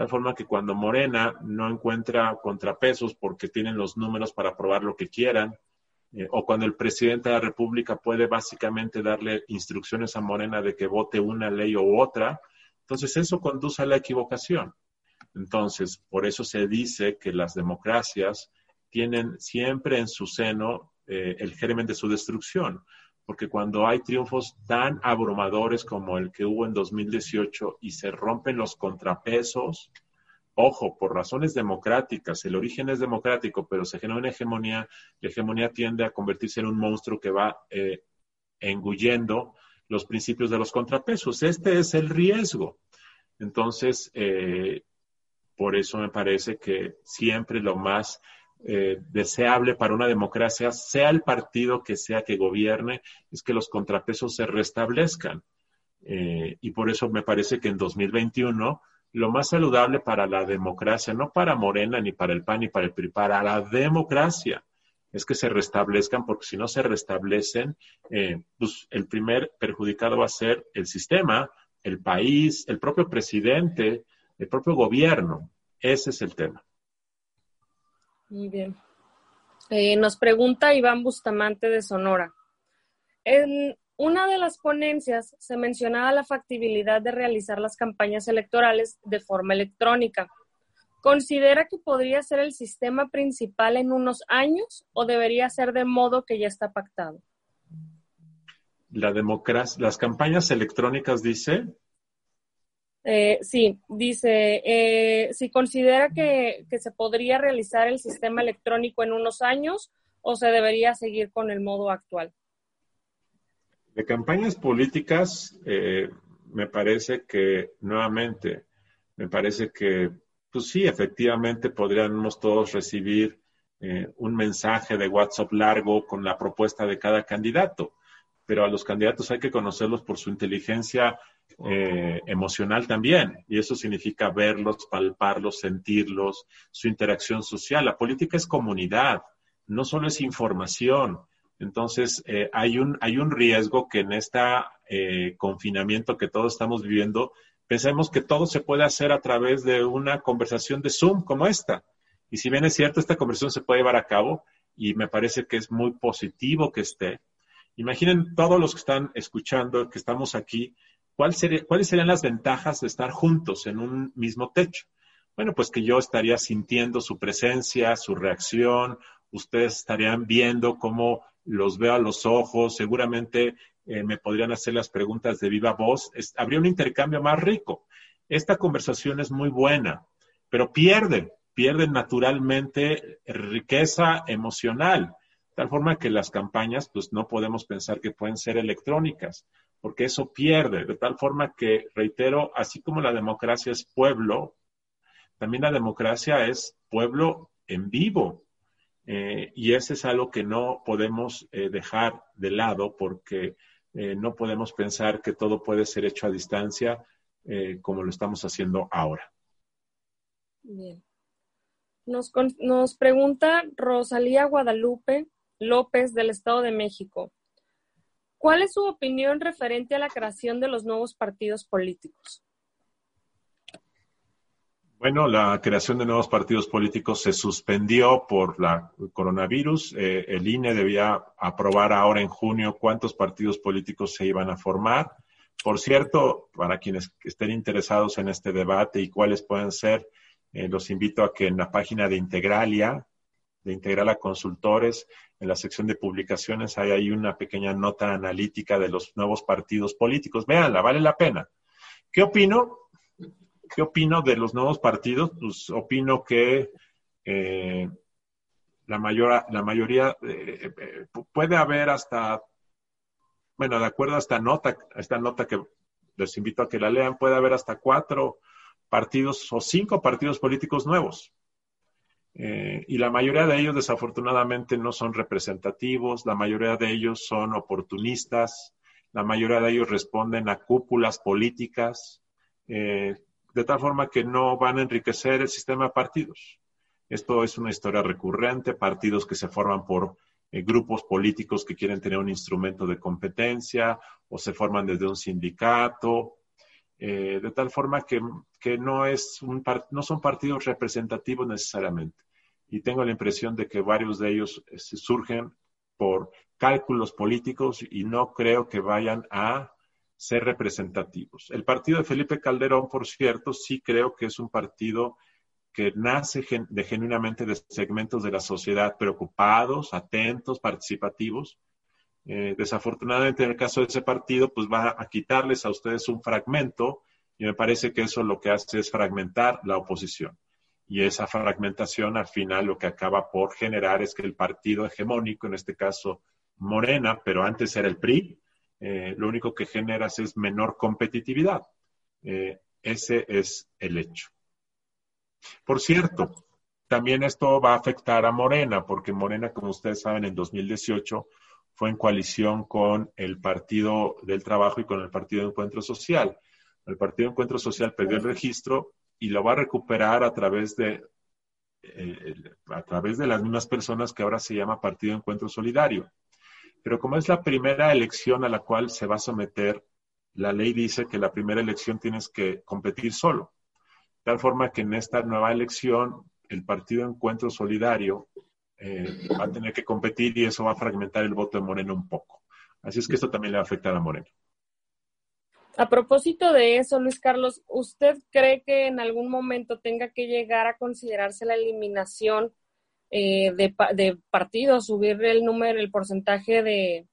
Tal forma que cuando Morena no encuentra contrapesos porque tienen los números para probar lo que quieran, eh, o cuando el presidente de la República puede básicamente darle instrucciones a Morena de que vote una ley u otra, entonces eso conduce a la equivocación. Entonces, por eso se dice que las democracias tienen siempre en su seno eh, el germen de su destrucción porque cuando hay triunfos tan abrumadores como el que hubo en 2018 y se rompen los contrapesos, ojo, por razones democráticas, el origen es democrático, pero se genera una hegemonía, la hegemonía tiende a convertirse en un monstruo que va eh, engullendo los principios de los contrapesos. Este es el riesgo. Entonces, eh, por eso me parece que siempre lo más eh, deseable para una democracia, sea el partido que sea que gobierne, es que los contrapesos se restablezcan. Eh, y por eso me parece que en 2021 lo más saludable para la democracia, no para Morena, ni para el PAN, ni para el PRI, para la democracia, es que se restablezcan, porque si no se restablecen, eh, pues el primer perjudicado va a ser el sistema, el país, el propio presidente, el propio gobierno. Ese es el tema. Muy bien. Eh, nos pregunta Iván Bustamante de Sonora. En una de las ponencias se mencionaba la factibilidad de realizar las campañas electorales de forma electrónica. ¿Considera que podría ser el sistema principal en unos años o debería ser de modo que ya está pactado? La democracia, las campañas electrónicas, dice, Eh, sí, dice, eh, si considera que, que se podría realizar el sistema electrónico en unos años o se debería seguir con el modo actual. de campañas políticas, eh, me parece que, nuevamente, me parece que, pues sí, efectivamente podríamos todos recibir eh, un mensaje de WhatsApp largo con la propuesta de cada candidato, pero a los candidatos hay que conocerlos por su inteligencia eh, emocional también, y eso significa verlos, palparlos, sentirlos, su interacción social. La política es comunidad, no solo es información. Entonces, eh, hay, un, hay un riesgo que en este confinamiento que todos estamos viviendo, pensemos que todo se puede hacer a través de una conversación de Zoom como esta. Y si bien es cierto, esta conversación se puede llevar a cabo y me parece que es muy positivo que esté. Imaginen todos los que están escuchando, que estamos aquí, ¿cuál sería, ¿cuáles serían las ventajas de estar juntos en un mismo techo? Bueno, pues que yo estaría sintiendo su presencia, su reacción, ustedes estarían viendo cómo los veo a los ojos, seguramente eh, me podrían hacer las preguntas de viva voz, habría un intercambio más rico. Esta conversación es muy buena, pero pierden, pierden naturalmente riqueza emocional, tal forma que las campañas, pues no podemos pensar que pueden ser electrónicas, porque eso pierde, de tal forma que, reitero, así como la democracia es pueblo, también la democracia es pueblo en vivo. Eh, y ese es algo que no podemos eh, dejar de lado porque eh, no podemos pensar que todo puede ser hecho a distancia como lo estamos haciendo ahora. Bien. Nos, nos pregunta Rosalía Guadalupe López del Estado de México. ¿Cuál es su opinión referente a la creación de los nuevos partidos políticos? Bueno, la creación de nuevos partidos políticos se suspendió por la coronavirus. Eh, el INE debía aprobar ahora en junio cuántos partidos políticos se iban a formar. Por cierto, para quienes estén interesados en este debate y cuáles pueden ser, eh, los invito a que en la página de Integralia, de Integrala Consultores, en la sección de publicaciones hay ahí una pequeña nota analítica de los nuevos partidos políticos. Véanla, vale la pena. ¿Qué opino? ¿Qué opino de los nuevos partidos? Pues opino que eh, la, mayor, la mayoría eh, eh, puede haber hasta, bueno, de acuerdo a esta nota, a esta nota que les invito a que la lean, puede haber hasta cuatro partidos o cinco partidos políticos nuevos. Y la mayoría de ellos desafortunadamente no son representativos, la mayoría de ellos son oportunistas, la mayoría de ellos responden a cúpulas políticas, eh, de tal forma que no van a enriquecer el sistema de partidos. Esto es una historia recurrente, partidos que se forman por eh, grupos políticos que quieren tener un instrumento de competencia o se forman desde un sindicato, eh, de tal forma que, no, es un no son partidos representativos necesariamente. Y tengo la impresión de que varios de ellos eh, surgen por cálculos políticos y no creo que vayan a ser representativos. El partido de Felipe Calderón, por cierto, sí creo que es un partido que nace de genuinamente de segmentos de la sociedad preocupados, atentos, participativos. Eh, desafortunadamente, en el caso de ese partido, pues va a quitarles a ustedes un fragmento y me parece que eso lo que hace es fragmentar la oposición. Y esa fragmentación al final lo que acaba por generar es que el partido hegemónico, en este caso Morena, pero antes era el PRI, eh, lo único que generas es menor competitividad. Eh, ese es el hecho. Por cierto, también esto va a afectar a Morena, porque Morena, como ustedes saben, en 2018 fue en coalición con el Partido del Trabajo y con el Partido de Encuentro Social. El Partido de Encuentro Social perdió el registro y lo va a recuperar a través de eh, a través de las mismas personas que ahora se llama Partido de Encuentro Solidario. Pero como es la primera elección a la cual se va a someter, la ley dice que la primera elección tienes que competir solo. De tal forma que en esta nueva elección el Partido Encuentro Solidario eh, va a tener que competir y eso va a fragmentar el voto de Moreno un poco. Así es que esto también le va a afectar a Moreno. A propósito de eso, Luis Carlos, ¿usted cree que en algún momento tenga que llegar a considerarse la eliminación eh, de, de, partidos, subir el número, el porcentaje de,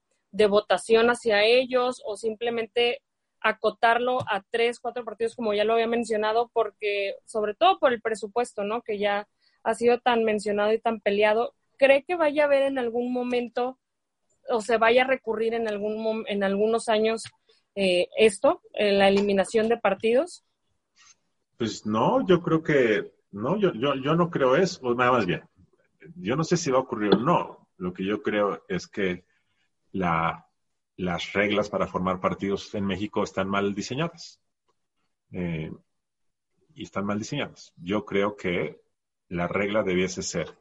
votación hacia ellos o simplemente acotarlo a tres, cuatro partidos, como ya lo había mencionado, porque sobre todo por el presupuesto, ¿no? Que ya ha sido tan mencionado y tan peleado. ¿Cree que vaya a haber en algún momento o se vaya a recurrir en, algún, en algunos años eh, esto, la eliminación de partidos? Pues no, yo creo que, no, yo, yo, yo no creo eso, nada más bien yo no sé si va a ocurrir o no. Lo que yo creo es que las reglas para formar partidos en México están mal diseñadas. Eh, y están mal diseñadas. Yo creo que la regla debiese ser,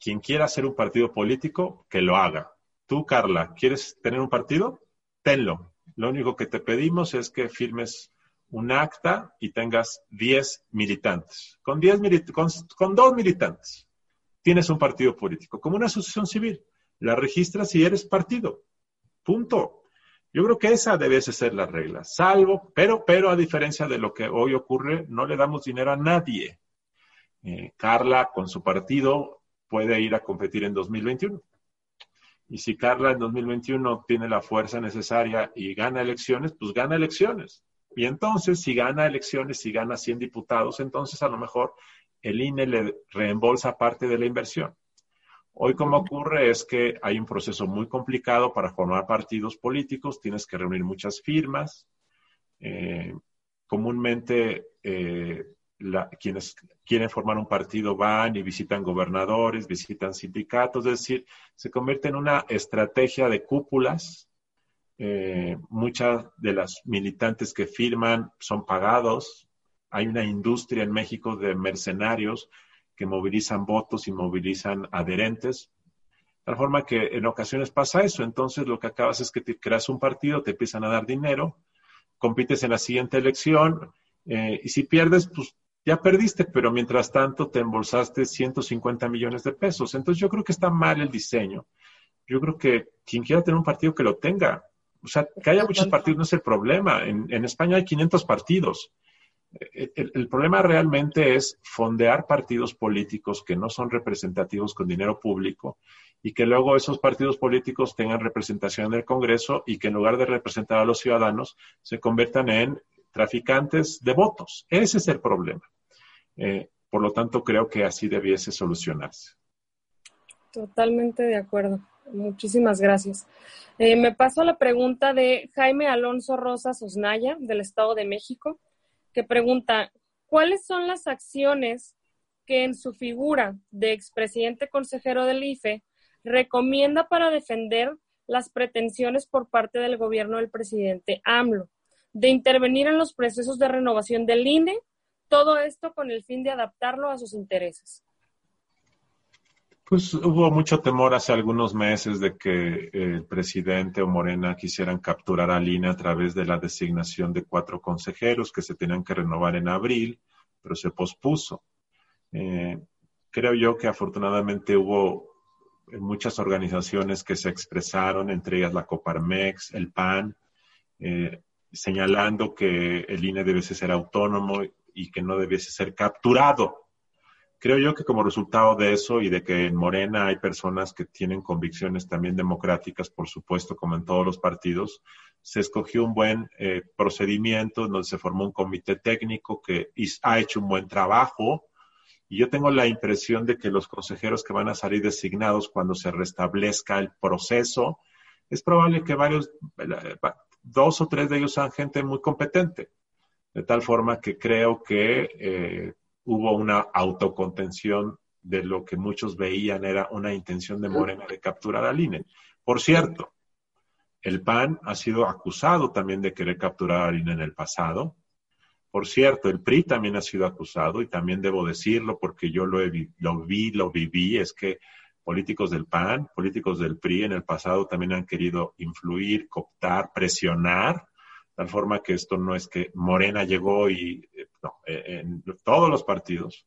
quien quiera hacer un partido político, que lo haga. Tú, Carla, ¿quieres tener un partido? Tenlo. Lo único que te pedimos es que firmes un acta y tengas 10 militantes. Con, 10 con dos militantes tienes un partido político, como una asociación civil. La registras y eres partido. Punto. Yo creo que esa debe ser la regla. Salvo, pero, pero a diferencia de lo que hoy ocurre, no le damos dinero a nadie. Eh, Carla, con su partido, puede ir a competir en 2021. Y si Carla en 2021 tiene la fuerza necesaria y gana elecciones, pues gana elecciones. Y entonces, si gana elecciones, si gana 100 diputados, entonces a lo mejor el INE le reembolsa parte de la inversión. Hoy como ocurre es que hay un proceso muy complicado para formar partidos políticos, tienes que reunir muchas firmas. Eh, comúnmente eh, quienes quieren formar un partido van y visitan gobernadores, visitan sindicatos, es decir, se convierte en una estrategia de cúpulas. Eh, muchas de las militantes que firman son pagados. Hay una industria en México de mercenarios que movilizan votos y movilizan adherentes. De tal forma que en ocasiones pasa eso. Entonces lo que acabas es que te creas un partido, te empiezan a dar dinero, compites en la siguiente elección eh, y si pierdes, pues ya perdiste, pero mientras tanto te embolsaste 150 millones de pesos. Entonces yo creo que está mal el diseño. Yo creo que quien quiera tener un partido que lo tenga. O sea, que haya muchos partidos no es el problema. En, en España hay 500 partidos el, problema realmente es fondear partidos políticos que no son representativos con dinero público y que luego esos partidos políticos tengan representación en el Congreso y que en lugar de representar a los ciudadanos se conviertan en traficantes de votos. Ese es el problema. Eh, por lo tanto, creo que así debiese solucionarse. Totalmente de acuerdo. Muchísimas gracias. Eh, me paso a la pregunta de Jaime Alonso Rosas Osnaya, del Estado de México que pregunta, ¿cuáles son las acciones que en su figura de expresidente consejero del IFE recomienda para defender las pretensiones por parte del gobierno del presidente AMLO de intervenir en los procesos de renovación del INE, todo esto con el fin de adaptarlo a sus intereses? Pues hubo mucho temor hace algunos meses de que el presidente o Morena quisieran capturar a Lina a través de la designación de cuatro consejeros que se tenían que renovar en abril, pero se pospuso. Eh, creo yo que afortunadamente hubo muchas organizaciones que se expresaron, entre ellas la Coparmex, el PAN, eh, señalando que el INE debiese ser autónomo y que no debiese ser capturado Creo yo que como resultado de eso y de que en Morena hay personas que tienen convicciones también democráticas, por supuesto, como en todos los partidos, se escogió un buen eh, procedimiento donde se formó un comité técnico que ha hecho un buen trabajo. Y yo tengo la impresión de que los consejeros que van a salir designados cuando se restablezca el proceso, es probable que varios, eh, dos o tres de ellos sean gente muy competente. De tal forma que creo que eh, hubo una autocontención de lo que muchos veían era una intención de Morena de capturar a INE. Por cierto, el PAN ha sido acusado también de querer capturar a INE en el pasado. Por cierto, el PRI también ha sido acusado y también debo decirlo porque yo lo, lo vi, lo viví, es que políticos del PAN, políticos del PRI en el pasado también han querido influir, cooptar, presionar tal forma que esto no es que Morena llegó y eh, no, eh, en todos los partidos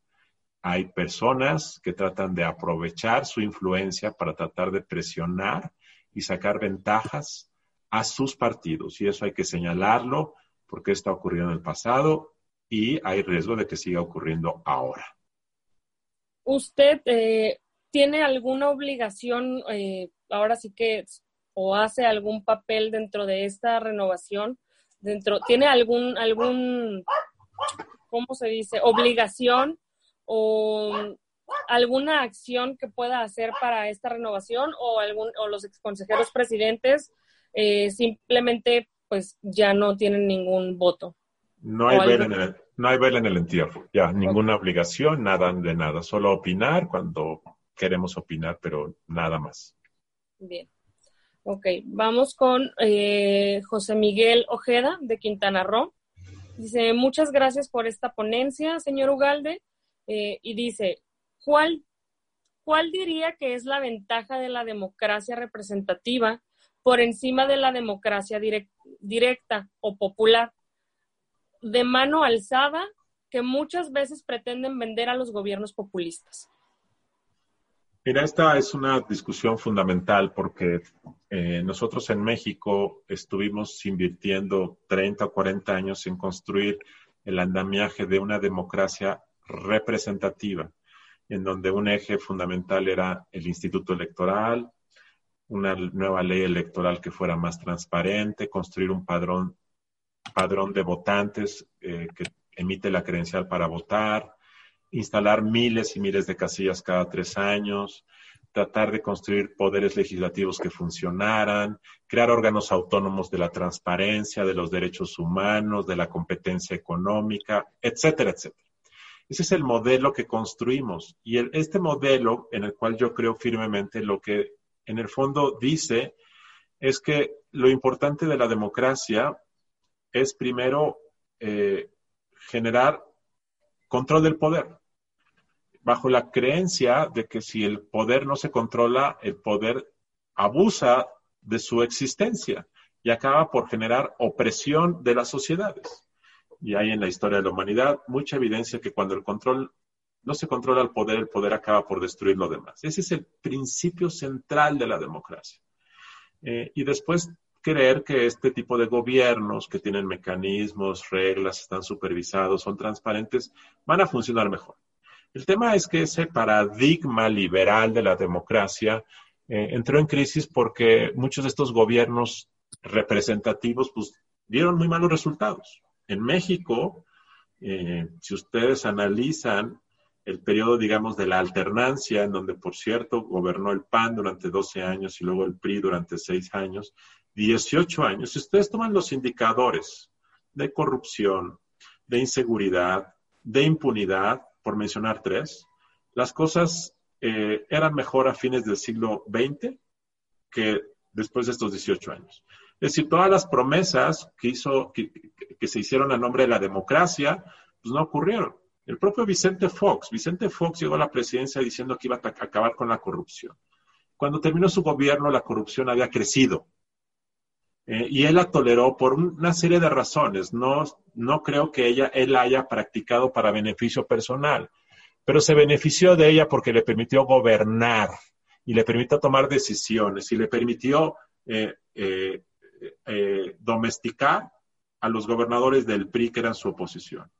hay personas que tratan de aprovechar su influencia para tratar de presionar y sacar ventajas a sus partidos. Y eso hay que señalarlo porque está ocurriendo en el pasado y hay riesgo de que siga ocurriendo ahora. ¿Usted eh, tiene alguna obligación, ahora sí que, o hace algún papel dentro de esta renovación dentro, ¿tiene algún, algún, ¿cómo se dice? Obligación o alguna acción que pueda hacer para esta renovación o algún, o los consejeros presidentes eh, simplemente pues ya no tienen ningún voto. No hay, ver en el, no hay en el entierro, ya, ninguna obligación, nada de nada, solo opinar cuando queremos opinar, pero nada más. Bien. Ok, vamos con eh, José Miguel Ojeda de Quintana Roo. Dice, muchas gracias por esta ponencia, señor Ugalde. Eh, y dice, ¿cuál, ¿cuál diría que es la ventaja de la democracia representativa por encima de la democracia directa o popular? De mano alzada que muchas veces pretenden vender a los gobiernos populistas. Mira, esta es una discusión fundamental porque eh, nosotros en México estuvimos invirtiendo 30 o 40 años en construir el andamiaje de una democracia representativa, en donde un eje fundamental era el instituto electoral, una nueva ley electoral que fuera más transparente, construir un padrón, padrón de votantes eh, que emite la credencial para votar, instalar miles y miles de casillas cada tres años, tratar de construir poderes legislativos que funcionaran, crear órganos autónomos de la transparencia, de los derechos humanos, de la competencia económica, etcétera, etcétera. Ese es el modelo que construimos y este modelo en el cual yo creo firmemente lo que en el fondo dice es que lo importante de la democracia es primero eh, generar control del poder bajo la creencia de que si el poder no se controla, el poder abusa de su existencia y acaba por generar opresión de las sociedades. Y hay en la historia de la humanidad mucha evidencia que cuando el control no se controla el poder, el poder acaba por destruir lo demás. Ese es el principio central de la democracia. Eh, y después creer que este tipo de gobiernos que tienen mecanismos, reglas, están supervisados, son transparentes, van a funcionar mejor. El tema es que ese paradigma liberal de la democracia eh, entró en crisis porque muchos de estos gobiernos representativos pues, dieron muy malos resultados. En México, eh, si ustedes analizan el periodo, digamos, de la alternancia, en donde, por cierto, gobernó el PAN durante 12 años y luego el PRI durante 6 años, 18 años, si ustedes toman los indicadores de corrupción, de inseguridad, de impunidad, por mencionar tres, las cosas eh, eran mejor a fines del siglo XX que después de estos 18 años. Es decir, todas las promesas que, se hicieron a nombre de la democracia, pues no ocurrieron. El propio Vicente Fox, Vicente Fox llegó a la presidencia diciendo que iba a acabar con la corrupción. Cuando terminó su gobierno, la corrupción había crecido. Eh, y él la toleró por una serie de razones. No, no creo que ella, él haya practicado para beneficio personal, pero se benefició de ella porque le permitió gobernar y le permitió tomar decisiones y le permitió eh, eh, domesticar a los gobernadores del PRI que eran su oposición.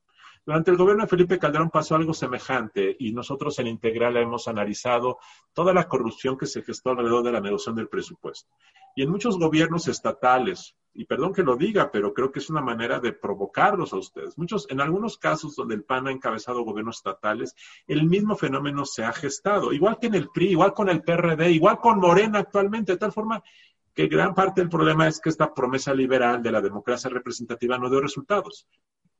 Durante el gobierno de Felipe Calderón pasó algo semejante y nosotros en Integral hemos analizado toda la corrupción que se gestó alrededor de la negociación del presupuesto. Y en muchos gobiernos estatales, y perdón que lo diga, pero creo que es una manera de provocarlos a ustedes. Muchos, en algunos casos donde el PAN ha encabezado gobiernos estatales, el mismo fenómeno se ha gestado, igual que en el PRI, igual con el PRD, igual con Morena actualmente, de tal forma que gran parte del problema es que esta promesa liberal de la democracia representativa no dio resultados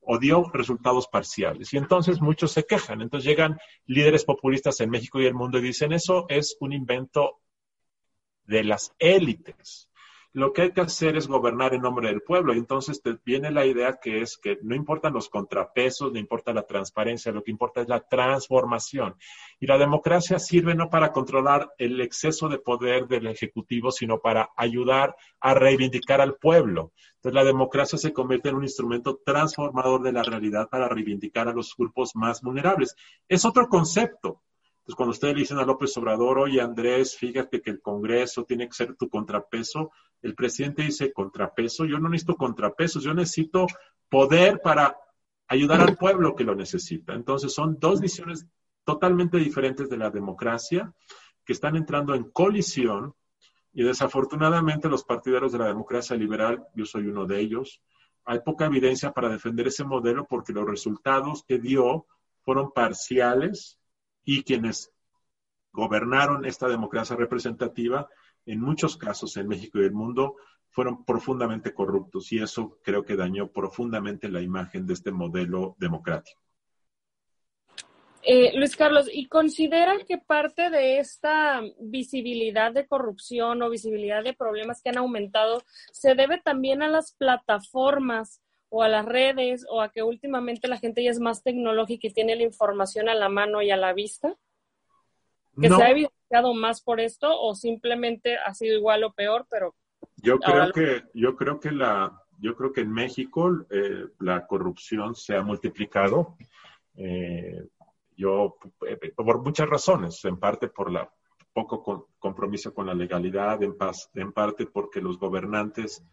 o dio resultados parciales. Y entonces muchos se quejan. Entonces llegan líderes populistas en México y el mundo y dicen, eso es un invento de las élites lo que hay que hacer es gobernar en nombre del pueblo. Y entonces te viene la idea que es que no importan los contrapesos, no importa la transparencia, lo que importa es la transformación. Y la democracia sirve no para controlar el exceso de poder del Ejecutivo, sino para ayudar a reivindicar al pueblo. Entonces la democracia se convierte en un instrumento transformador de la realidad para reivindicar a los grupos más vulnerables. Es otro concepto. Entonces, cuando ustedes dicen a López Obrador, oye Andrés, fíjate que el Congreso tiene que ser tu contrapeso, el presidente dice contrapeso, yo no necesito contrapesos, yo necesito poder para ayudar al pueblo que lo necesita. Entonces, son dos visiones totalmente diferentes de la democracia que están entrando en colisión y desafortunadamente los partidarios de la democracia liberal, yo soy uno de ellos, hay poca evidencia para defender ese modelo porque los resultados que dio fueron parciales y quienes gobernaron esta democracia representativa, en muchos casos en México y el mundo, fueron profundamente corruptos y eso creo que dañó profundamente la imagen de este modelo democrático. Eh, Luis Carlos, ¿y considera que parte de esta visibilidad de corrupción o visibilidad de problemas que han aumentado se debe también a las plataformas o a las redes o a que últimamente la gente ya es más tecnológica y tiene la información a la mano y a la vista? ¿Que se ha evidenciado más por esto o simplemente ha sido igual o peor, pero... Yo creo que, yo creo que la, yo creo que en México eh, la corrupción se ha multiplicado. Eh, yo, eh, por muchas razones, en parte por la poco compromiso con la legalidad, en, en parte porque los gobernantes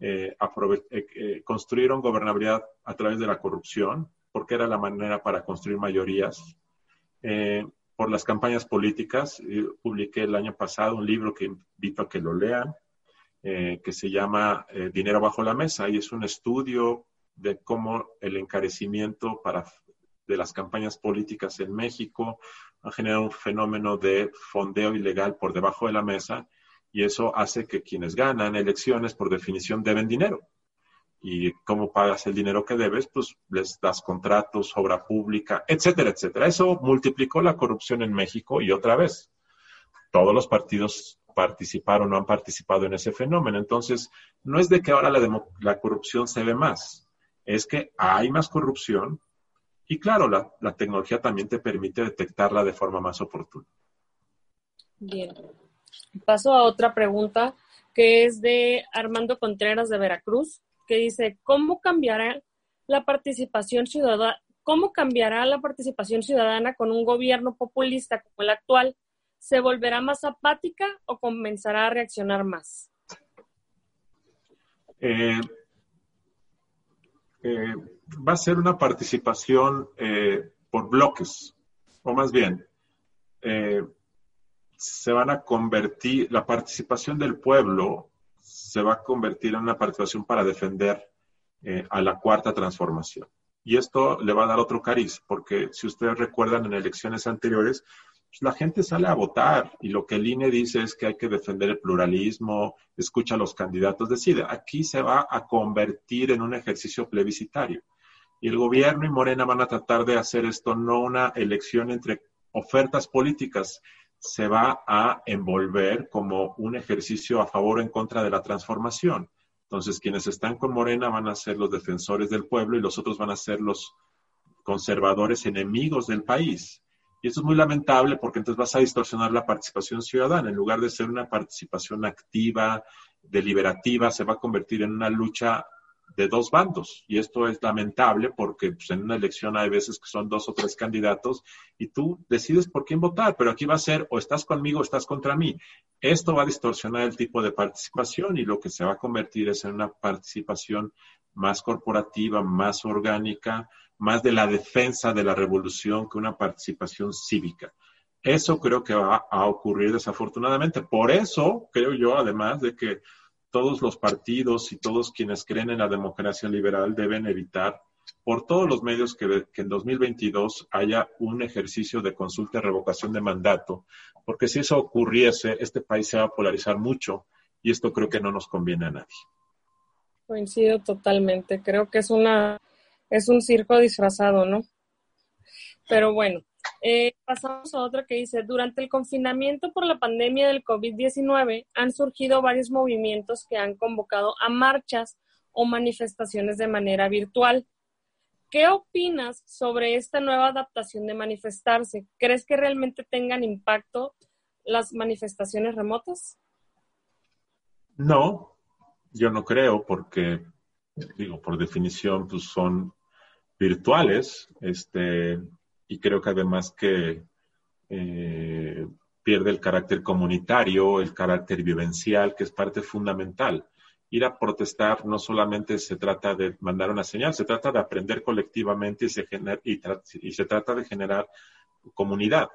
eh, eh, eh, construyeron gobernabilidad a través de la corrupción, porque era la manera para construir mayorías. por las campañas políticas. publiqué el año pasado un libro que invito a que lo lean, eh, que se llama eh, Dinero bajo la mesa y es un estudio de cómo el encarecimiento para, de las campañas políticas en México ha generado un fenómeno de fondeo ilegal por debajo de la mesa y eso hace que quienes ganan elecciones por definición deben dinero. ¿Y cómo pagas el dinero que debes? Pues les das contratos, obra pública, etcétera, etcétera. Eso multiplicó la corrupción en México y otra vez, todos los partidos participaron o han participado en ese fenómeno. Entonces, no es de que ahora la, la corrupción se ve más, es que hay más corrupción y claro, la, la tecnología también te permite detectarla de forma más oportuna. Bien. Paso a otra pregunta que es de Armando Contreras de Veracruz, que dice, ¿cómo cambiará la participación ciudadana? ¿Cómo cambiará la participación ciudadana con un gobierno populista como el actual? ¿Se volverá más apática o comenzará a reaccionar más? Eh, eh, va a ser una participación eh, por bloques, o más bien, se van a convertir, la participación del pueblo se va a convertir en una participación para defender a la cuarta transformación. Y esto le va a dar otro cariz, porque si ustedes recuerdan en elecciones anteriores, pues, la gente sale a votar y lo que el INE dice es que hay que defender el pluralismo, escucha a los candidatos, decide. Aquí se va a convertir en un ejercicio plebiscitario. Y el gobierno y Morena van a tratar de hacer esto no una elección entre ofertas políticas, se va a envolver como un ejercicio a favor o en contra de la transformación. Entonces, quienes están con Morena van a ser los defensores del pueblo y los otros van a ser los conservadores enemigos del país. Y eso es muy lamentable porque entonces vas a distorsionar la participación ciudadana. En lugar de ser una participación activa, deliberativa, se va a convertir en una lucha de dos bandos. Y esto es lamentable porque pues, en una elección hay veces que son dos o tres candidatos y tú decides por quién votar, pero aquí va a ser o estás conmigo o estás contra mí. Esto va a distorsionar el tipo de participación y lo que se va a convertir es en una participación más corporativa, más orgánica, más de la defensa de la revolución que una participación cívica. Eso creo que va a ocurrir desafortunadamente. Por eso creo yo, además de que todos los partidos y todos quienes creen en la democracia liberal deben evitar por todos los medios que, en 2022 haya un ejercicio de consulta y revocación de mandato, porque si eso ocurriese, este país se va a polarizar mucho y esto creo que no nos conviene a nadie. Coincido totalmente. Creo que es una es un circo disfrazado, ¿no? Pero bueno, eh, pasamos a otra que dice, durante el confinamiento por la pandemia del COVID-19 han surgido varios movimientos que han convocado a marchas o manifestaciones de manera virtual. ¿Qué opinas sobre esta nueva adaptación de manifestarse? ¿Crees que realmente tengan impacto las manifestaciones remotas? No, yo no creo porque, digo, por definición, pues son virtuales, este, y creo que además que eh, pierde el carácter comunitario, el carácter vivencial, que es parte fundamental. Ir a protestar no solamente se trata de mandar una señal, se trata de aprender colectivamente y se, y, se trata de generar comunidad.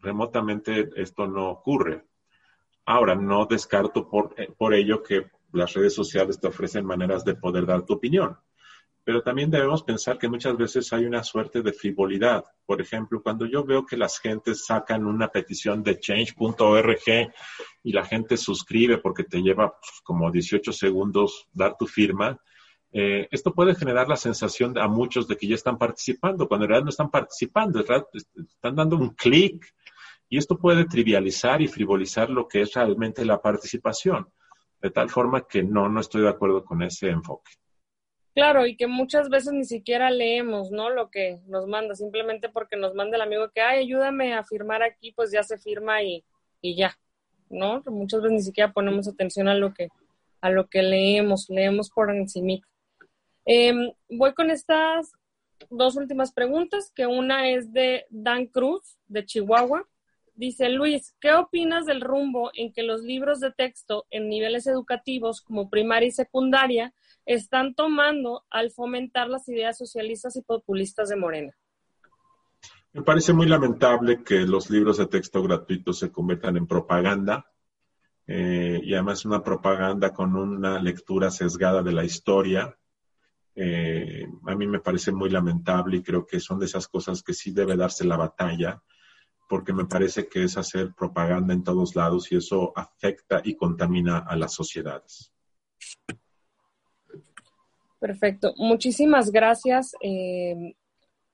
Remotamente esto no ocurre. Ahora, no descarto por, eh, por ello que las redes sociales te ofrecen maneras de poder dar tu opinión pero también debemos pensar que muchas veces hay una suerte de frivolidad. Por ejemplo, cuando yo veo que las gentes sacan una petición de change.org y la gente suscribe porque te lleva pues, como 18 segundos dar tu firma, eh, esto puede generar la sensación a muchos de que ya están participando, cuando en realidad no están participando, están dando un clic. Y esto puede trivializar y frivolizar lo que es realmente la participación, de tal forma que no, no estoy de acuerdo con ese enfoque. Claro, y que muchas veces ni siquiera leemos, ¿no? Lo que nos manda, simplemente porque nos manda el amigo que, ay, ayúdame a firmar aquí, pues ya se firma y, y ya, ¿no? Muchas veces ni siquiera ponemos atención a lo que, a lo que leemos, leemos por encima. Em, voy con estas dos últimas preguntas, que una es de Dan Cruz, de Chihuahua. Dice Luis, ¿qué opinas del rumbo en que los libros de texto en niveles educativos como primaria y secundaria están tomando al fomentar las ideas socialistas y populistas de Morena? Me parece muy lamentable que los libros de texto gratuitos se conviertan en propaganda eh, y además una propaganda con una lectura sesgada de la historia. Eh, a mí me parece muy lamentable y creo que son de esas cosas que sí debe darse la batalla porque me parece que es hacer propaganda en todos lados y eso afecta y contamina a las sociedades. Perfecto. Muchísimas gracias, eh,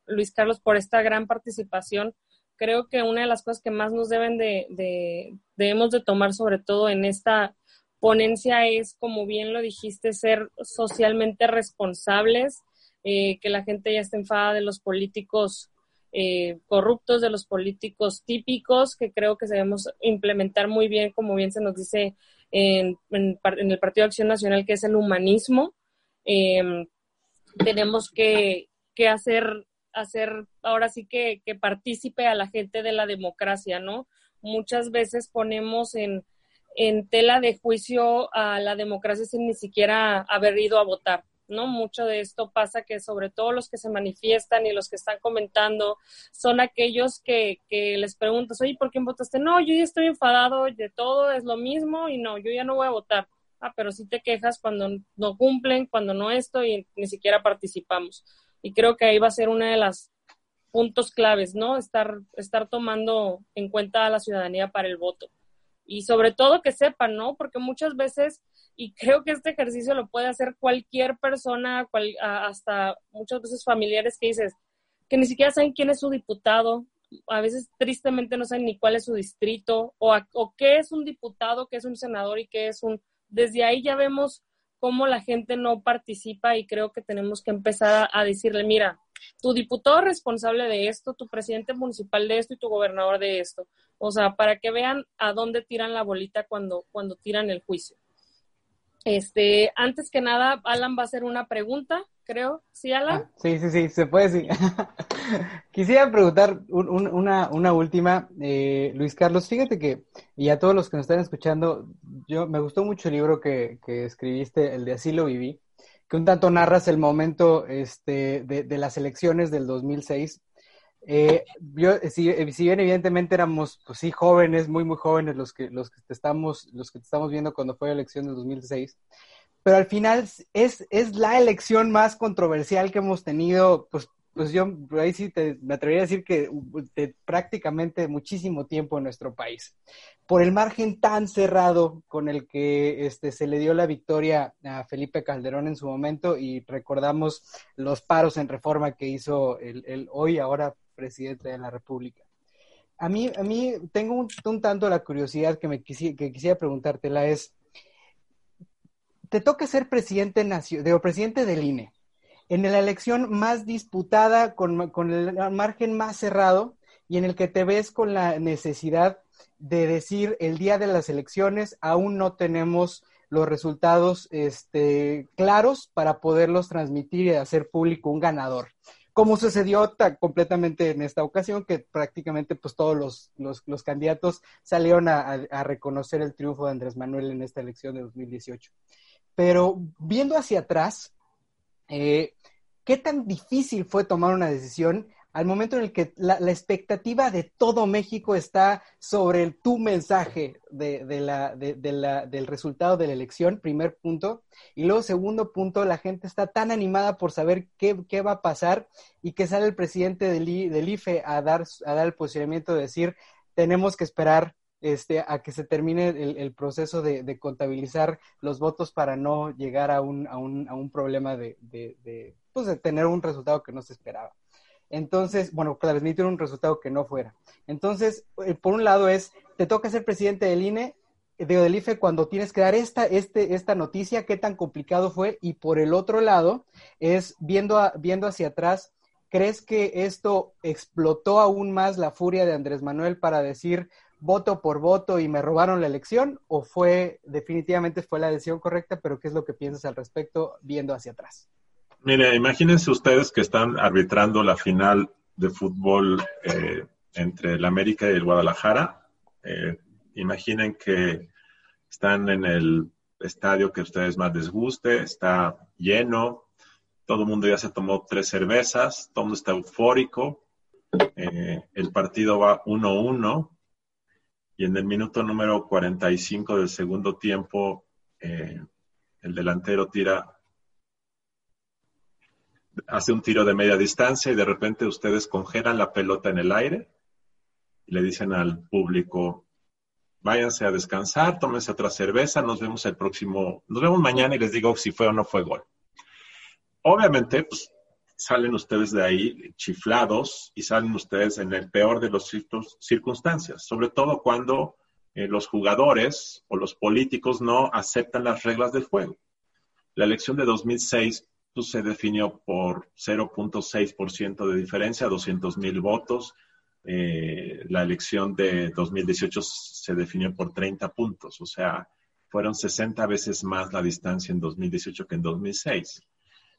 Luis Carlos, por esta gran participación creo que una de las cosas que más nos deben de, debemos de tomar, sobre todo en esta ponencia, es, como bien lo dijiste, ser socialmente responsables, eh, que la gente ya esté enfada de los políticos eh, corruptos, de los políticos típicos, que creo que debemos implementar muy bien, como bien se nos dice en, el Partido de Acción Nacional, que es el humanismo. Em, tenemos que, que hacer hacer ahora sí que, que participe a la gente de la democracia, ¿no? Muchas veces ponemos en, en tela de juicio a la democracia sin ni siquiera haber ido a votar. ¿No? Mucho de esto pasa que sobre todo los que se manifiestan y los que están comentando son aquellos que, que les preguntas, oye, ¿por quién votaste? No, yo ya estoy enfadado de todo, es lo mismo y no, yo ya no voy a votar. Ah, pero sí te quejas cuando no cumplen, cuando no esto y ni siquiera participamos y creo que ahí va a ser uno de los puntos claves, ¿no? Estar, estar tomando en cuenta a la ciudadanía para el voto. Y sobre todo que sepan, ¿no? Porque muchas veces, y creo que este ejercicio lo puede hacer cualquier persona, hasta muchas veces familiares que dices, que ni siquiera saben quién es su diputado, a veces tristemente no saben ni cuál es su distrito, o, o qué es un diputado, qué es un senador y qué es un... Desde ahí ya vemos cómo la gente no participa y creo que tenemos que empezar a, decirle, mira, tu diputado responsable de esto, tu presidente municipal de esto y tu gobernador de esto. O sea, para que vean a dónde tiran la bolita cuando, cuando tiran el juicio. Este, antes que nada, Alan va a hacer una pregunta creo. ¿Sí, Alan? Ah, sí, sí, sí, se puede, sí. Quisiera preguntar una, una, última. Eh, Luis Carlos, fíjate que, y a todos los que nos están escuchando, yo me gustó mucho el libro que, que escribiste, el de Así lo viví, que un tanto narras el momento este, de, de las elecciones del 2006. Eh, yo, si, si, bien evidentemente éramos, pues sí, jóvenes, muy, muy jóvenes los que, los que estamos, los que te estamos viendo cuando fue la elección del 2006, pero al final es, es la elección más controversial que hemos tenido, pues, pues yo ahí sí te, me atrevería a decir que de prácticamente muchísimo tiempo en nuestro país. Por el margen tan cerrado con el que este, se le dio la victoria a Felipe Calderón en su momento y recordamos los paros en reforma que hizo el, el hoy, ahora presidente de la República. A mí, a mí tengo un, tanto la curiosidad que me quisiera, que quisiera preguntártela es, te toca ser presidente, de, presidente del INE en la elección más disputada, con, con, el margen más cerrado y en el que te ves con la necesidad de decir el día de las elecciones aún no tenemos los resultados este, claros para poderlos transmitir y hacer público un ganador. Como sucedió completamente en esta ocasión, que prácticamente pues todos los, los, los candidatos salieron a, a reconocer el triunfo de Andrés Manuel en esta elección de 2018. Pero viendo hacia atrás, eh, ¿qué tan difícil fue tomar una decisión al momento en el que la, expectativa de todo México está sobre tu mensaje de, la, de, la, del resultado de la elección, primer punto. Y luego, segundo punto, la gente está tan animada por saber qué, qué va a pasar y que sale el presidente del, del IFE a dar, a dar el posicionamiento de decir, tenemos que esperar este, a que se termine el, proceso de, contabilizar los votos para no llegar a un, a un, a un problema de, de, pues de tener un resultado que no se esperaba. Entonces, bueno, transmitir un resultado que no fuera. Entonces, eh, por un lado es, te toca ser presidente del INE, digo, del IFE, cuando tienes que dar esta, este, esta noticia, qué tan complicado fue, y por el otro lado, es viendo, viendo hacia atrás, ¿crees que esto explotó aún más la furia de Andrés Manuel para decir, voto por voto y me robaron la elección o fue definitivamente fue la decisión correcta, pero ¿qué es lo que piensas al respecto viendo hacia atrás? Mire, imagínense ustedes que están arbitrando la final de fútbol eh, entre el América y el Guadalajara. Eh, imaginen que están en el estadio que a ustedes más les guste, está lleno, todo el mundo ya se tomó tres cervezas, todo el mundo está eufórico, eh, el partido va 1-1 y en el minuto número 45 del segundo tiempo eh, el delantero tira, hace un tiro de media distancia y de repente ustedes congelan la pelota en el aire y le dicen al público, váyanse a descansar, tómense otra cerveza, nos vemos el próximo, nos vemos mañana y les digo si fue o no fue gol. Obviamente, pues salen ustedes de ahí chiflados y salen ustedes en el peor de las circunstancias, sobre todo cuando eh, los jugadores o los políticos no aceptan las reglas del juego. La elección de 2006 pues, se definió por 0.6% de diferencia, 200 mil votos. Eh, la elección de 2018 se definió por 30 puntos, o sea, fueron 60 veces más la distancia en 2018 que en 2006.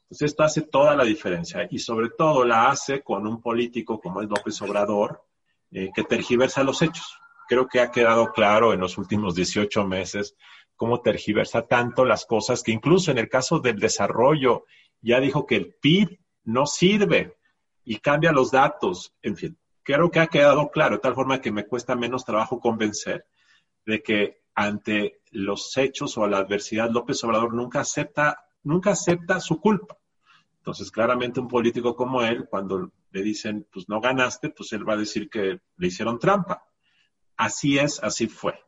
Entonces, esto hace toda la diferencia y sobre todo la hace con un político como es López Obrador, eh, que tergiversa los hechos. Creo que ha quedado claro en los últimos 18 meses cómo tergiversa tanto las cosas que incluso en el caso del desarrollo ya dijo que el PIB no sirve y cambia los datos. En fin, creo que ha quedado claro, de tal forma que me cuesta menos trabajo convencer de que ante los hechos o la adversidad López Obrador nunca acepta nunca acepta su culpa. Entonces, claramente un político como él, cuando le dicen, pues no ganaste, pues él va a decir que le hicieron trampa. Así es, así fue.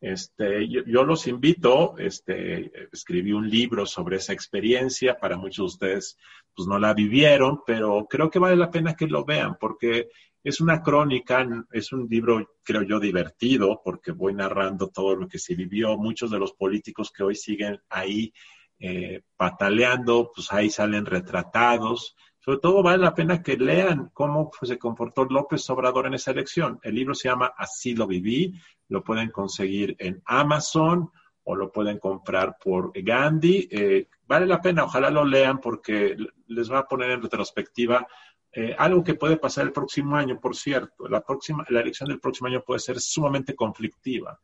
Este, yo, los invito, este, escribí un libro sobre esa experiencia, para muchos de ustedes pues no la vivieron, pero creo que vale la pena que lo vean, porque es una crónica, es un libro, creo yo, divertido, porque voy narrando todo lo que se vivió, muchos de los políticos que hoy siguen ahí eh, pataleando, pues ahí salen retratados. Sobre todo vale la pena que lean cómo se comportó López Obrador en esa elección. El libro se llama Así lo viví, lo pueden conseguir en Amazon o lo pueden comprar por Gandhi. Eh, vale la pena, ojalá lo lean porque les va a poner en retrospectiva eh, algo que puede pasar el próximo año, por cierto. La, próxima, la elección del próximo año puede ser sumamente conflictiva,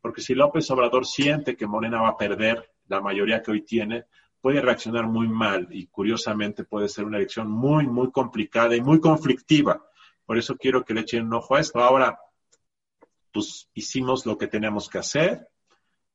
porque si López Obrador siente que Morena va a perder, la mayoría que hoy tiene, puede reaccionar muy mal y curiosamente puede ser una elección muy, muy complicada y muy conflictiva. Por eso quiero que le echen un ojo a esto. Ahora, pues hicimos lo que teníamos que hacer.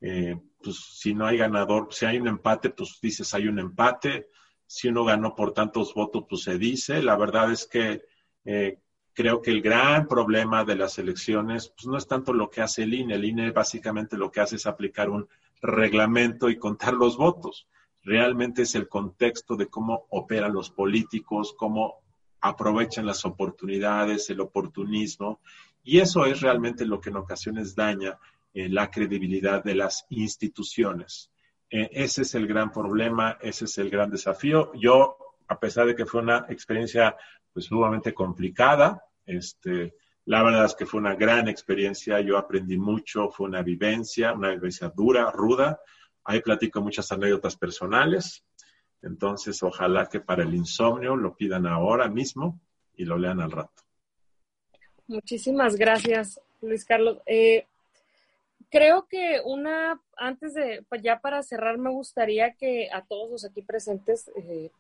Eh, pues si no hay ganador, si hay un empate, pues dices hay un empate. Si uno ganó por tantos votos, pues se dice. La verdad es que eh, creo que el gran problema de las elecciones, pues no es tanto lo que hace el INE. El INE básicamente lo que hace es aplicar un reglamento y contar los votos. Realmente es el contexto de cómo operan los políticos, cómo aprovechan las oportunidades, el oportunismo, y eso es realmente lo que en ocasiones daña eh, la credibilidad de las instituciones. Eh, ese es el gran problema, ese es el gran desafío. Yo, a pesar de que fue una experiencia pues sumamente complicada, este, la verdad es que fue una gran experiencia, yo aprendí mucho, fue una vivencia, una vivencia dura, ruda. Ahí platico muchas anécdotas personales. Entonces, ojalá que para el insomnio lo pidan ahora mismo y lo lean al rato. Muchísimas gracias, Luis Carlos. Eh, creo que una, antes de, ya para cerrar, me gustaría que a todos los aquí presentes, eh,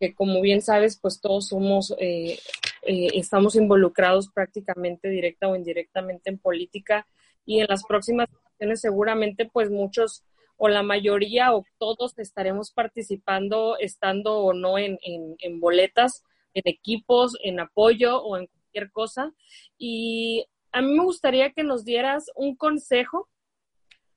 que como bien sabes, pues todos somos eh, estamos involucrados prácticamente directa o indirectamente en política y en las próximas seguramente pues muchos o la mayoría o todos estaremos participando estando o no en, en, boletas, en equipos, en apoyo o en cualquier cosa. Y a mí me gustaría que nos dieras un consejo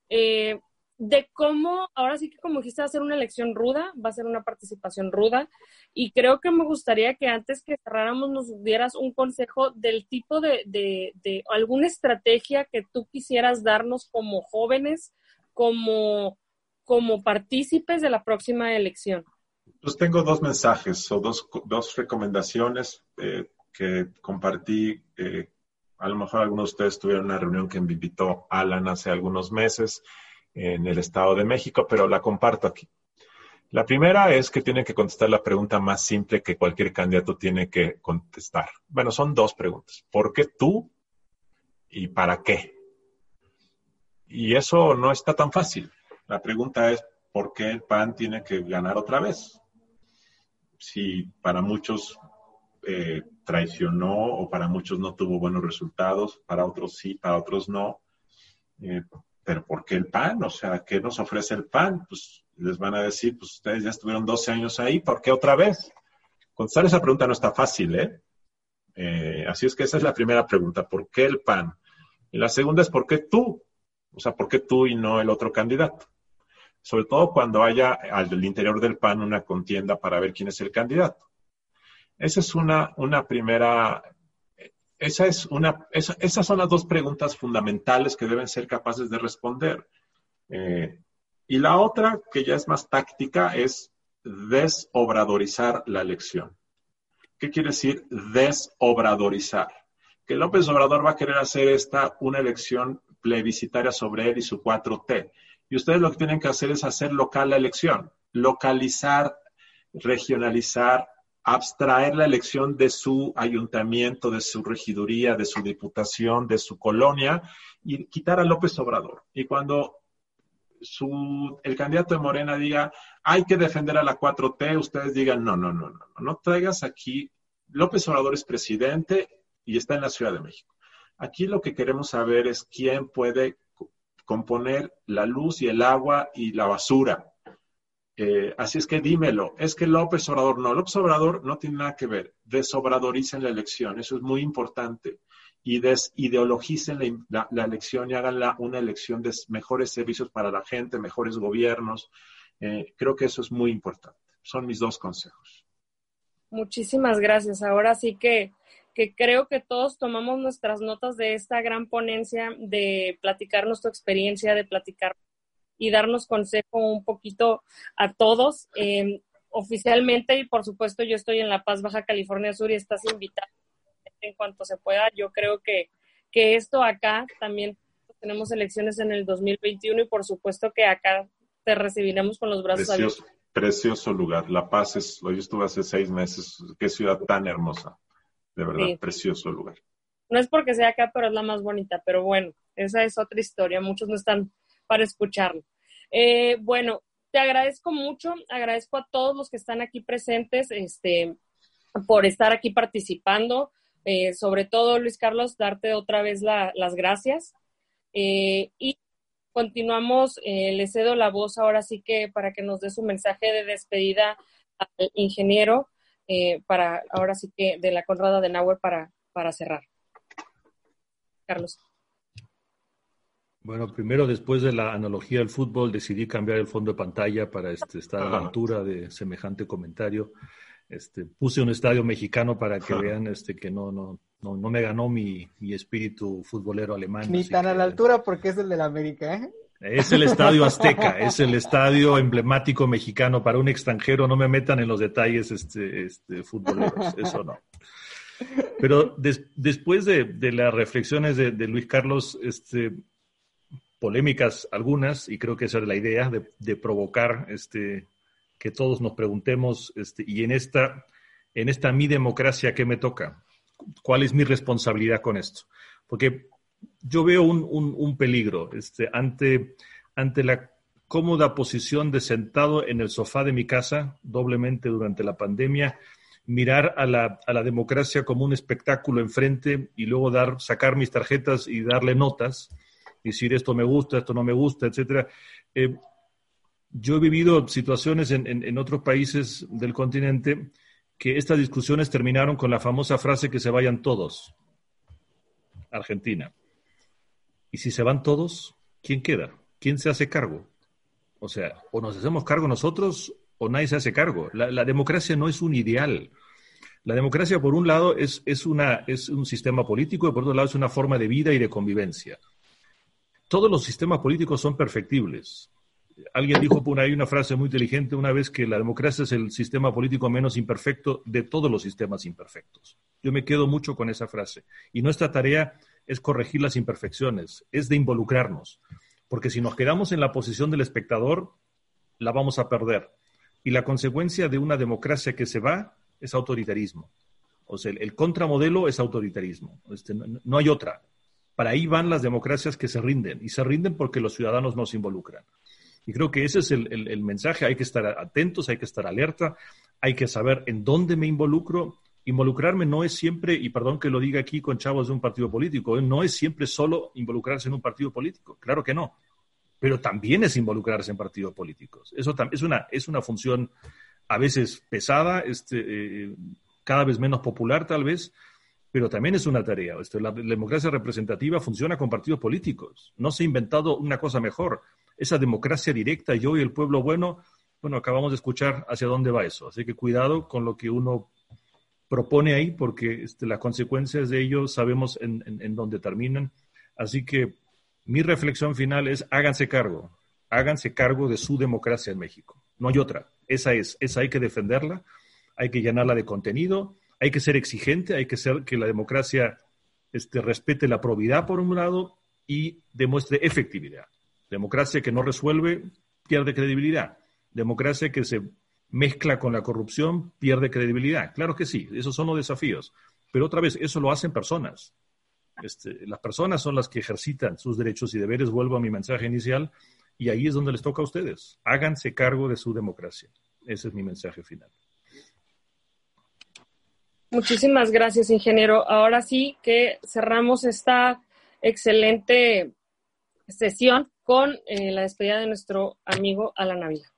eh, de cómo, ahora sí que como dijiste, va a ser una elección ruda, va a ser una participación ruda, y creo que me gustaría que antes que cerráramos nos dieras un consejo del tipo de, de, alguna estrategia que tú quisieras darnos como jóvenes, como, como partícipes de la próxima elección. Pues tengo dos mensajes o dos, dos recomendaciones eh, que compartí. Eh, a lo mejor algunos de ustedes tuvieron una reunión que me invitó Alan hace algunos meses en el Estado de México, pero la comparto aquí. La primera es que tiene que contestar la pregunta más simple que cualquier candidato tiene que contestar. Bueno, son dos preguntas. ¿Por qué tú y para qué? Y eso no está tan fácil. La pregunta es, ¿por qué el PAN tiene que ganar otra vez? Si para muchos eh, traicionó o para muchos no tuvo buenos resultados, para otros sí, para otros no. Eh, pero ¿por qué el PAN? O sea, ¿qué nos ofrece el PAN? Pues les van a decir, pues ustedes ya estuvieron 12 años ahí, ¿por qué otra vez? Contestar esa pregunta no está fácil, ¿eh? ¿eh? Así es que esa es la primera pregunta, ¿por qué el PAN? Y la segunda es, ¿por qué tú? O sea, ¿por qué tú y no el otro candidato? Sobre todo cuando haya al interior del PAN una contienda para ver quién es el candidato. Esa es una, una primera, esa es una, esas son las dos preguntas fundamentales que deben ser capaces de responder. Eh, y la otra, que ya es más táctica, es desobradorizar la elección. ¿Qué quiere decir desobradorizar? Que López Obrador va a querer hacer esta una elección plebiscitaria sobre él y su 4T. Y ustedes lo que tienen que hacer es hacer local la elección, localizar, regionalizar, abstraer la elección de su ayuntamiento, de su regiduría, de su diputación, de su colonia y quitar a López Obrador. Y cuando el candidato de Morena diga, hay que defender a la 4T, ustedes digan, no, no, no, no, no, no traigas aquí, López Obrador es presidente y está en la Ciudad de México. Aquí lo que queremos saber es quién puede componer la luz y el agua y la basura. Eh, así es que dímelo, es que López Obrador no, López Obrador no tiene nada que ver, desobradoricen la elección, eso es muy importante y desideologicen la, la, elección y hagan una elección de mejores servicios para la gente, mejores gobiernos. Eh, creo que eso es muy importante. Son mis dos consejos. Muchísimas gracias. Ahora sí que, que creo que todos tomamos nuestras notas de esta gran ponencia, de platicar nuestra experiencia, de platicar y darnos consejo un poquito a todos. Eh, oficialmente, y por supuesto, yo estoy en La Paz, Baja California Sur, y estás invitado en cuanto se pueda. Yo creo que, que esto acá también tenemos elecciones en el 2021 y por supuesto que acá te recibiremos con los brazos precioso, abiertos. Precioso lugar. La Paz es, yo estuve hace seis meses, qué ciudad tan hermosa. De verdad, precioso lugar. No es porque sea acá, pero es la más bonita. Pero bueno, esa es otra historia. Muchos no están para escucharlo. Eh, bueno, te agradezco mucho, agradezco a todos los que están aquí presentes, este, por estar aquí participando. Eh, sobre todo, Luis Carlos, darte otra vez las gracias. Eh, y continuamos, eh, le cedo la voz ahora sí que para que nos dé su mensaje de despedida al ingeniero, para ahora sí que de la Conrada de Nauer para, para cerrar. Carlos. Bueno, primero, después de la analogía del fútbol, decidí cambiar el fondo de pantalla para este, estar a la altura de semejante comentario. Este, puse un estadio mexicano para que vean este, que no, no, no, no me ganó mi, mi, espíritu futbolero alemán. Ni tan a la altura porque es el de la América, ¿eh? Es el estadio Azteca, es el estadio emblemático mexicano. Para un extranjero no me metan en los detalles este, este, futboleros, eso no. Pero después de, de, las reflexiones de, de, Luis Carlos, este, polémicas algunas, y creo que esa es la idea, de, de provocar este, que todos nos preguntemos, este, y en esta, en esta mi democracia, ¿qué me toca? ¿Cuál es mi responsabilidad con esto? Porque yo veo un, un, peligro este, ante, ante la cómoda posición de sentado en el sofá de mi casa, doblemente durante la pandemia, mirar a la, a la democracia como un espectáculo enfrente y luego dar, sacar mis tarjetas y darle notas, decir esto me gusta, esto no me gusta, etcétera. Eh, yo he vivido situaciones en, otros países del continente que estas discusiones terminaron con la famosa frase que se vayan todos. Argentina. Y si se van todos, ¿quién queda? ¿Quién se hace cargo? O sea, o nos hacemos cargo nosotros o nadie se hace cargo. La, democracia no es un ideal. La democracia, por un lado, es, es, una, es un sistema político y por otro lado es una forma de vida y de convivencia. Todos los sistemas políticos son perfectibles alguien dijo por ahí una frase muy inteligente una vez que la democracia es el sistema político menos imperfecto de todos los sistemas imperfectos. Yo me quedo mucho con esa frase. Y nuestra tarea es corregir las imperfecciones, es de involucrarnos. Porque si nos quedamos en la posición del espectador, la vamos a perder. Y la consecuencia de una democracia que se va es autoritarismo. O sea, el, contramodelo es autoritarismo. Este, no hay otra. Para ahí van las democracias que se rinden. Y se rinden porque los ciudadanos no se involucran. Y creo que ese es el, mensaje. Hay que estar atentos, hay que estar alerta, hay que saber en dónde me involucro, involucrarme no es siempre, y perdón que lo diga aquí con chavos de un partido político, ¿eh? no es siempre solo involucrarse en un partido político, claro que no, pero también es involucrarse en partidos políticos. Eso es una, es una función a veces pesada, este, eh, cada vez menos popular tal vez, pero también es una tarea. Este, la, democracia representativa funciona con partidos políticos. No se ha inventado una cosa mejor. Esa democracia directa, yo y el pueblo bueno, bueno, acabamos de escuchar hacia dónde va eso. Así que cuidado con lo que uno propone ahí, porque este, las consecuencias de ello sabemos en, en, dónde terminan. Así que mi reflexión final es háganse cargo, háganse cargo de su democracia en México. No hay otra. Esa es, esa hay que defenderla, hay que llenarla de contenido, hay que ser exigente, hay que ser que la democracia este, respete la probidad por un lado y demuestre efectividad. Democracia que no resuelve pierde credibilidad. Democracia que se mezcla con la corrupción, pierde credibilidad. Claro que sí, esos son los desafíos. Pero otra vez, eso lo hacen personas. Este, las personas son las que ejercitan sus derechos y deberes. Vuelvo a mi mensaje inicial y ahí es donde les toca a ustedes. Háganse cargo de su democracia. Ese es mi mensaje final. Muchísimas gracias, ingeniero. Ahora sí que cerramos esta excelente sesión con eh, la despedida de nuestro amigo Alan Ávila.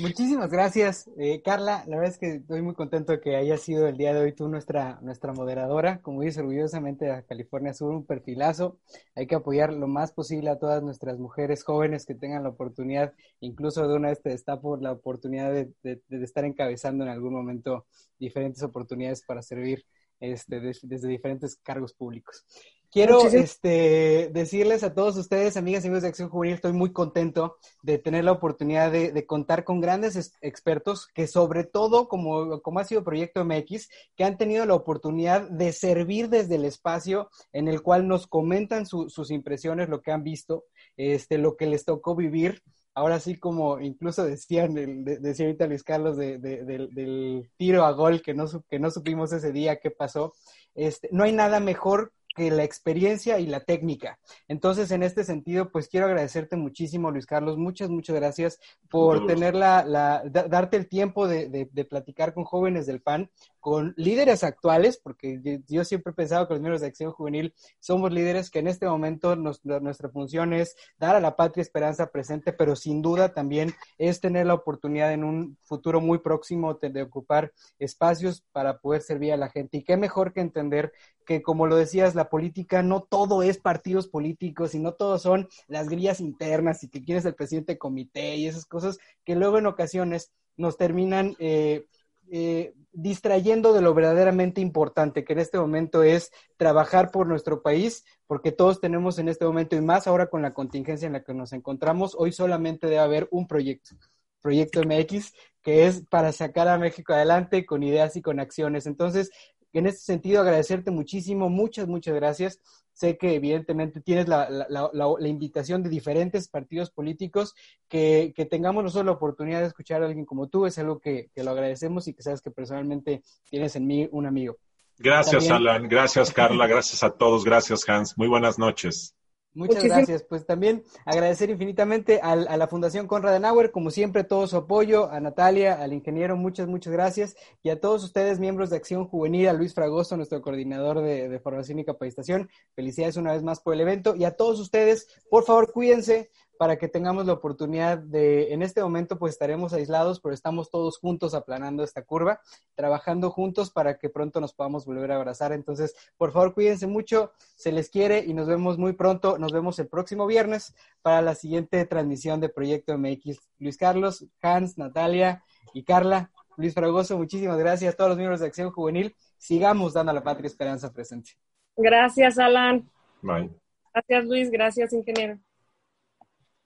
Muchísimas gracias, eh, Carla. La verdad es que estoy muy contento que haya sido el día de hoy tú nuestra, nuestra moderadora. Como dices, orgullosamente de California Sur, un perfilazo. Hay que apoyar lo más posible a todas nuestras mujeres jóvenes que tengan la oportunidad, incluso de una vez te destapo la oportunidad de, de estar encabezando en algún momento diferentes oportunidades para servir este, desde diferentes cargos públicos. Quiero este, decirles a todos ustedes, amigas y amigos de Acción Juvenil, estoy muy contento de tener la oportunidad de, contar con grandes expertos que sobre todo, como, como ha sido Proyecto MX, que han tenido la oportunidad de servir desde el espacio en el cual nos comentan sus impresiones, lo que han visto, este, lo que les tocó vivir. Ahora sí como incluso decían, decía ahorita Luis Carlos del, tiro a gol que no, que no supimos ese día qué pasó, este, no hay nada mejor que la experiencia y la técnica. Entonces, en este sentido, pues quiero agradecerte muchísimo, Luis Carlos. Muchas, muchas gracias por tener la, la darte el tiempo de, de, platicar con jóvenes del PAN, con líderes actuales, porque yo siempre he pensado que los miembros de Acción Juvenil somos líderes que en este momento nuestra función es dar a la patria esperanza presente, pero sin duda también es tener la oportunidad en un futuro muy próximo de ocupar espacios para poder servir a la gente. Y qué mejor que entender que, como lo decías, la política no todo es partidos políticos y no todo son las grillas internas y que quieres el presidente comité y esas cosas que luego en ocasiones nos terminan eh, eh, distrayendo de lo verdaderamente importante, que en este momento es trabajar por nuestro país, porque todos tenemos en este momento, y más ahora con la contingencia en la que nos encontramos, hoy solamente debe haber un proyecto, Proyecto MX, que es para sacar a México adelante con ideas y con acciones. Entonces, en este sentido, agradecerte muchísimo, muchas, muchas gracias. Sé que evidentemente tienes la, la, la, invitación de diferentes partidos políticos, que, que, tengamos nosotros la oportunidad de escuchar a alguien como tú, es algo que, que lo agradecemos y que sabes que personalmente tienes en mí un amigo. Gracias, Alan. Gracias, Carla. Gracias a todos. Gracias, Hans. Muy buenas noches. Muchas gracias. Pues también agradecer infinitamente a, la Fundación Conrad Adenauer, como siempre, todo su apoyo, a Natalia, al ingeniero, muchas, muchas gracias, y a todos ustedes, miembros de Acción Juvenil, a Luis Fragoso, nuestro coordinador de, de formación y capacitación. Felicidades una vez más por el evento, y a todos ustedes, por favor, cuídense, para que tengamos la oportunidad de, en este momento pues estaremos aislados, pero estamos todos juntos aplanando esta curva, trabajando juntos para que pronto nos podamos volver a abrazar. Entonces, por favor, cuídense mucho, se les quiere y nos vemos muy pronto. Nos vemos el próximo viernes para la siguiente transmisión de Proyecto MX. Luis Carlos, Hans, Natalia y Carla. Luis Fragoso, muchísimas gracias a todos los miembros de Acción Juvenil. Sigamos dando a la patria esperanza presente. Gracias, Alan. Bye. Gracias, Luis. Gracias, ingeniero.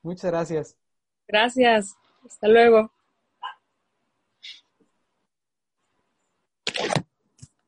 Muchas gracias. Gracias. Hasta luego.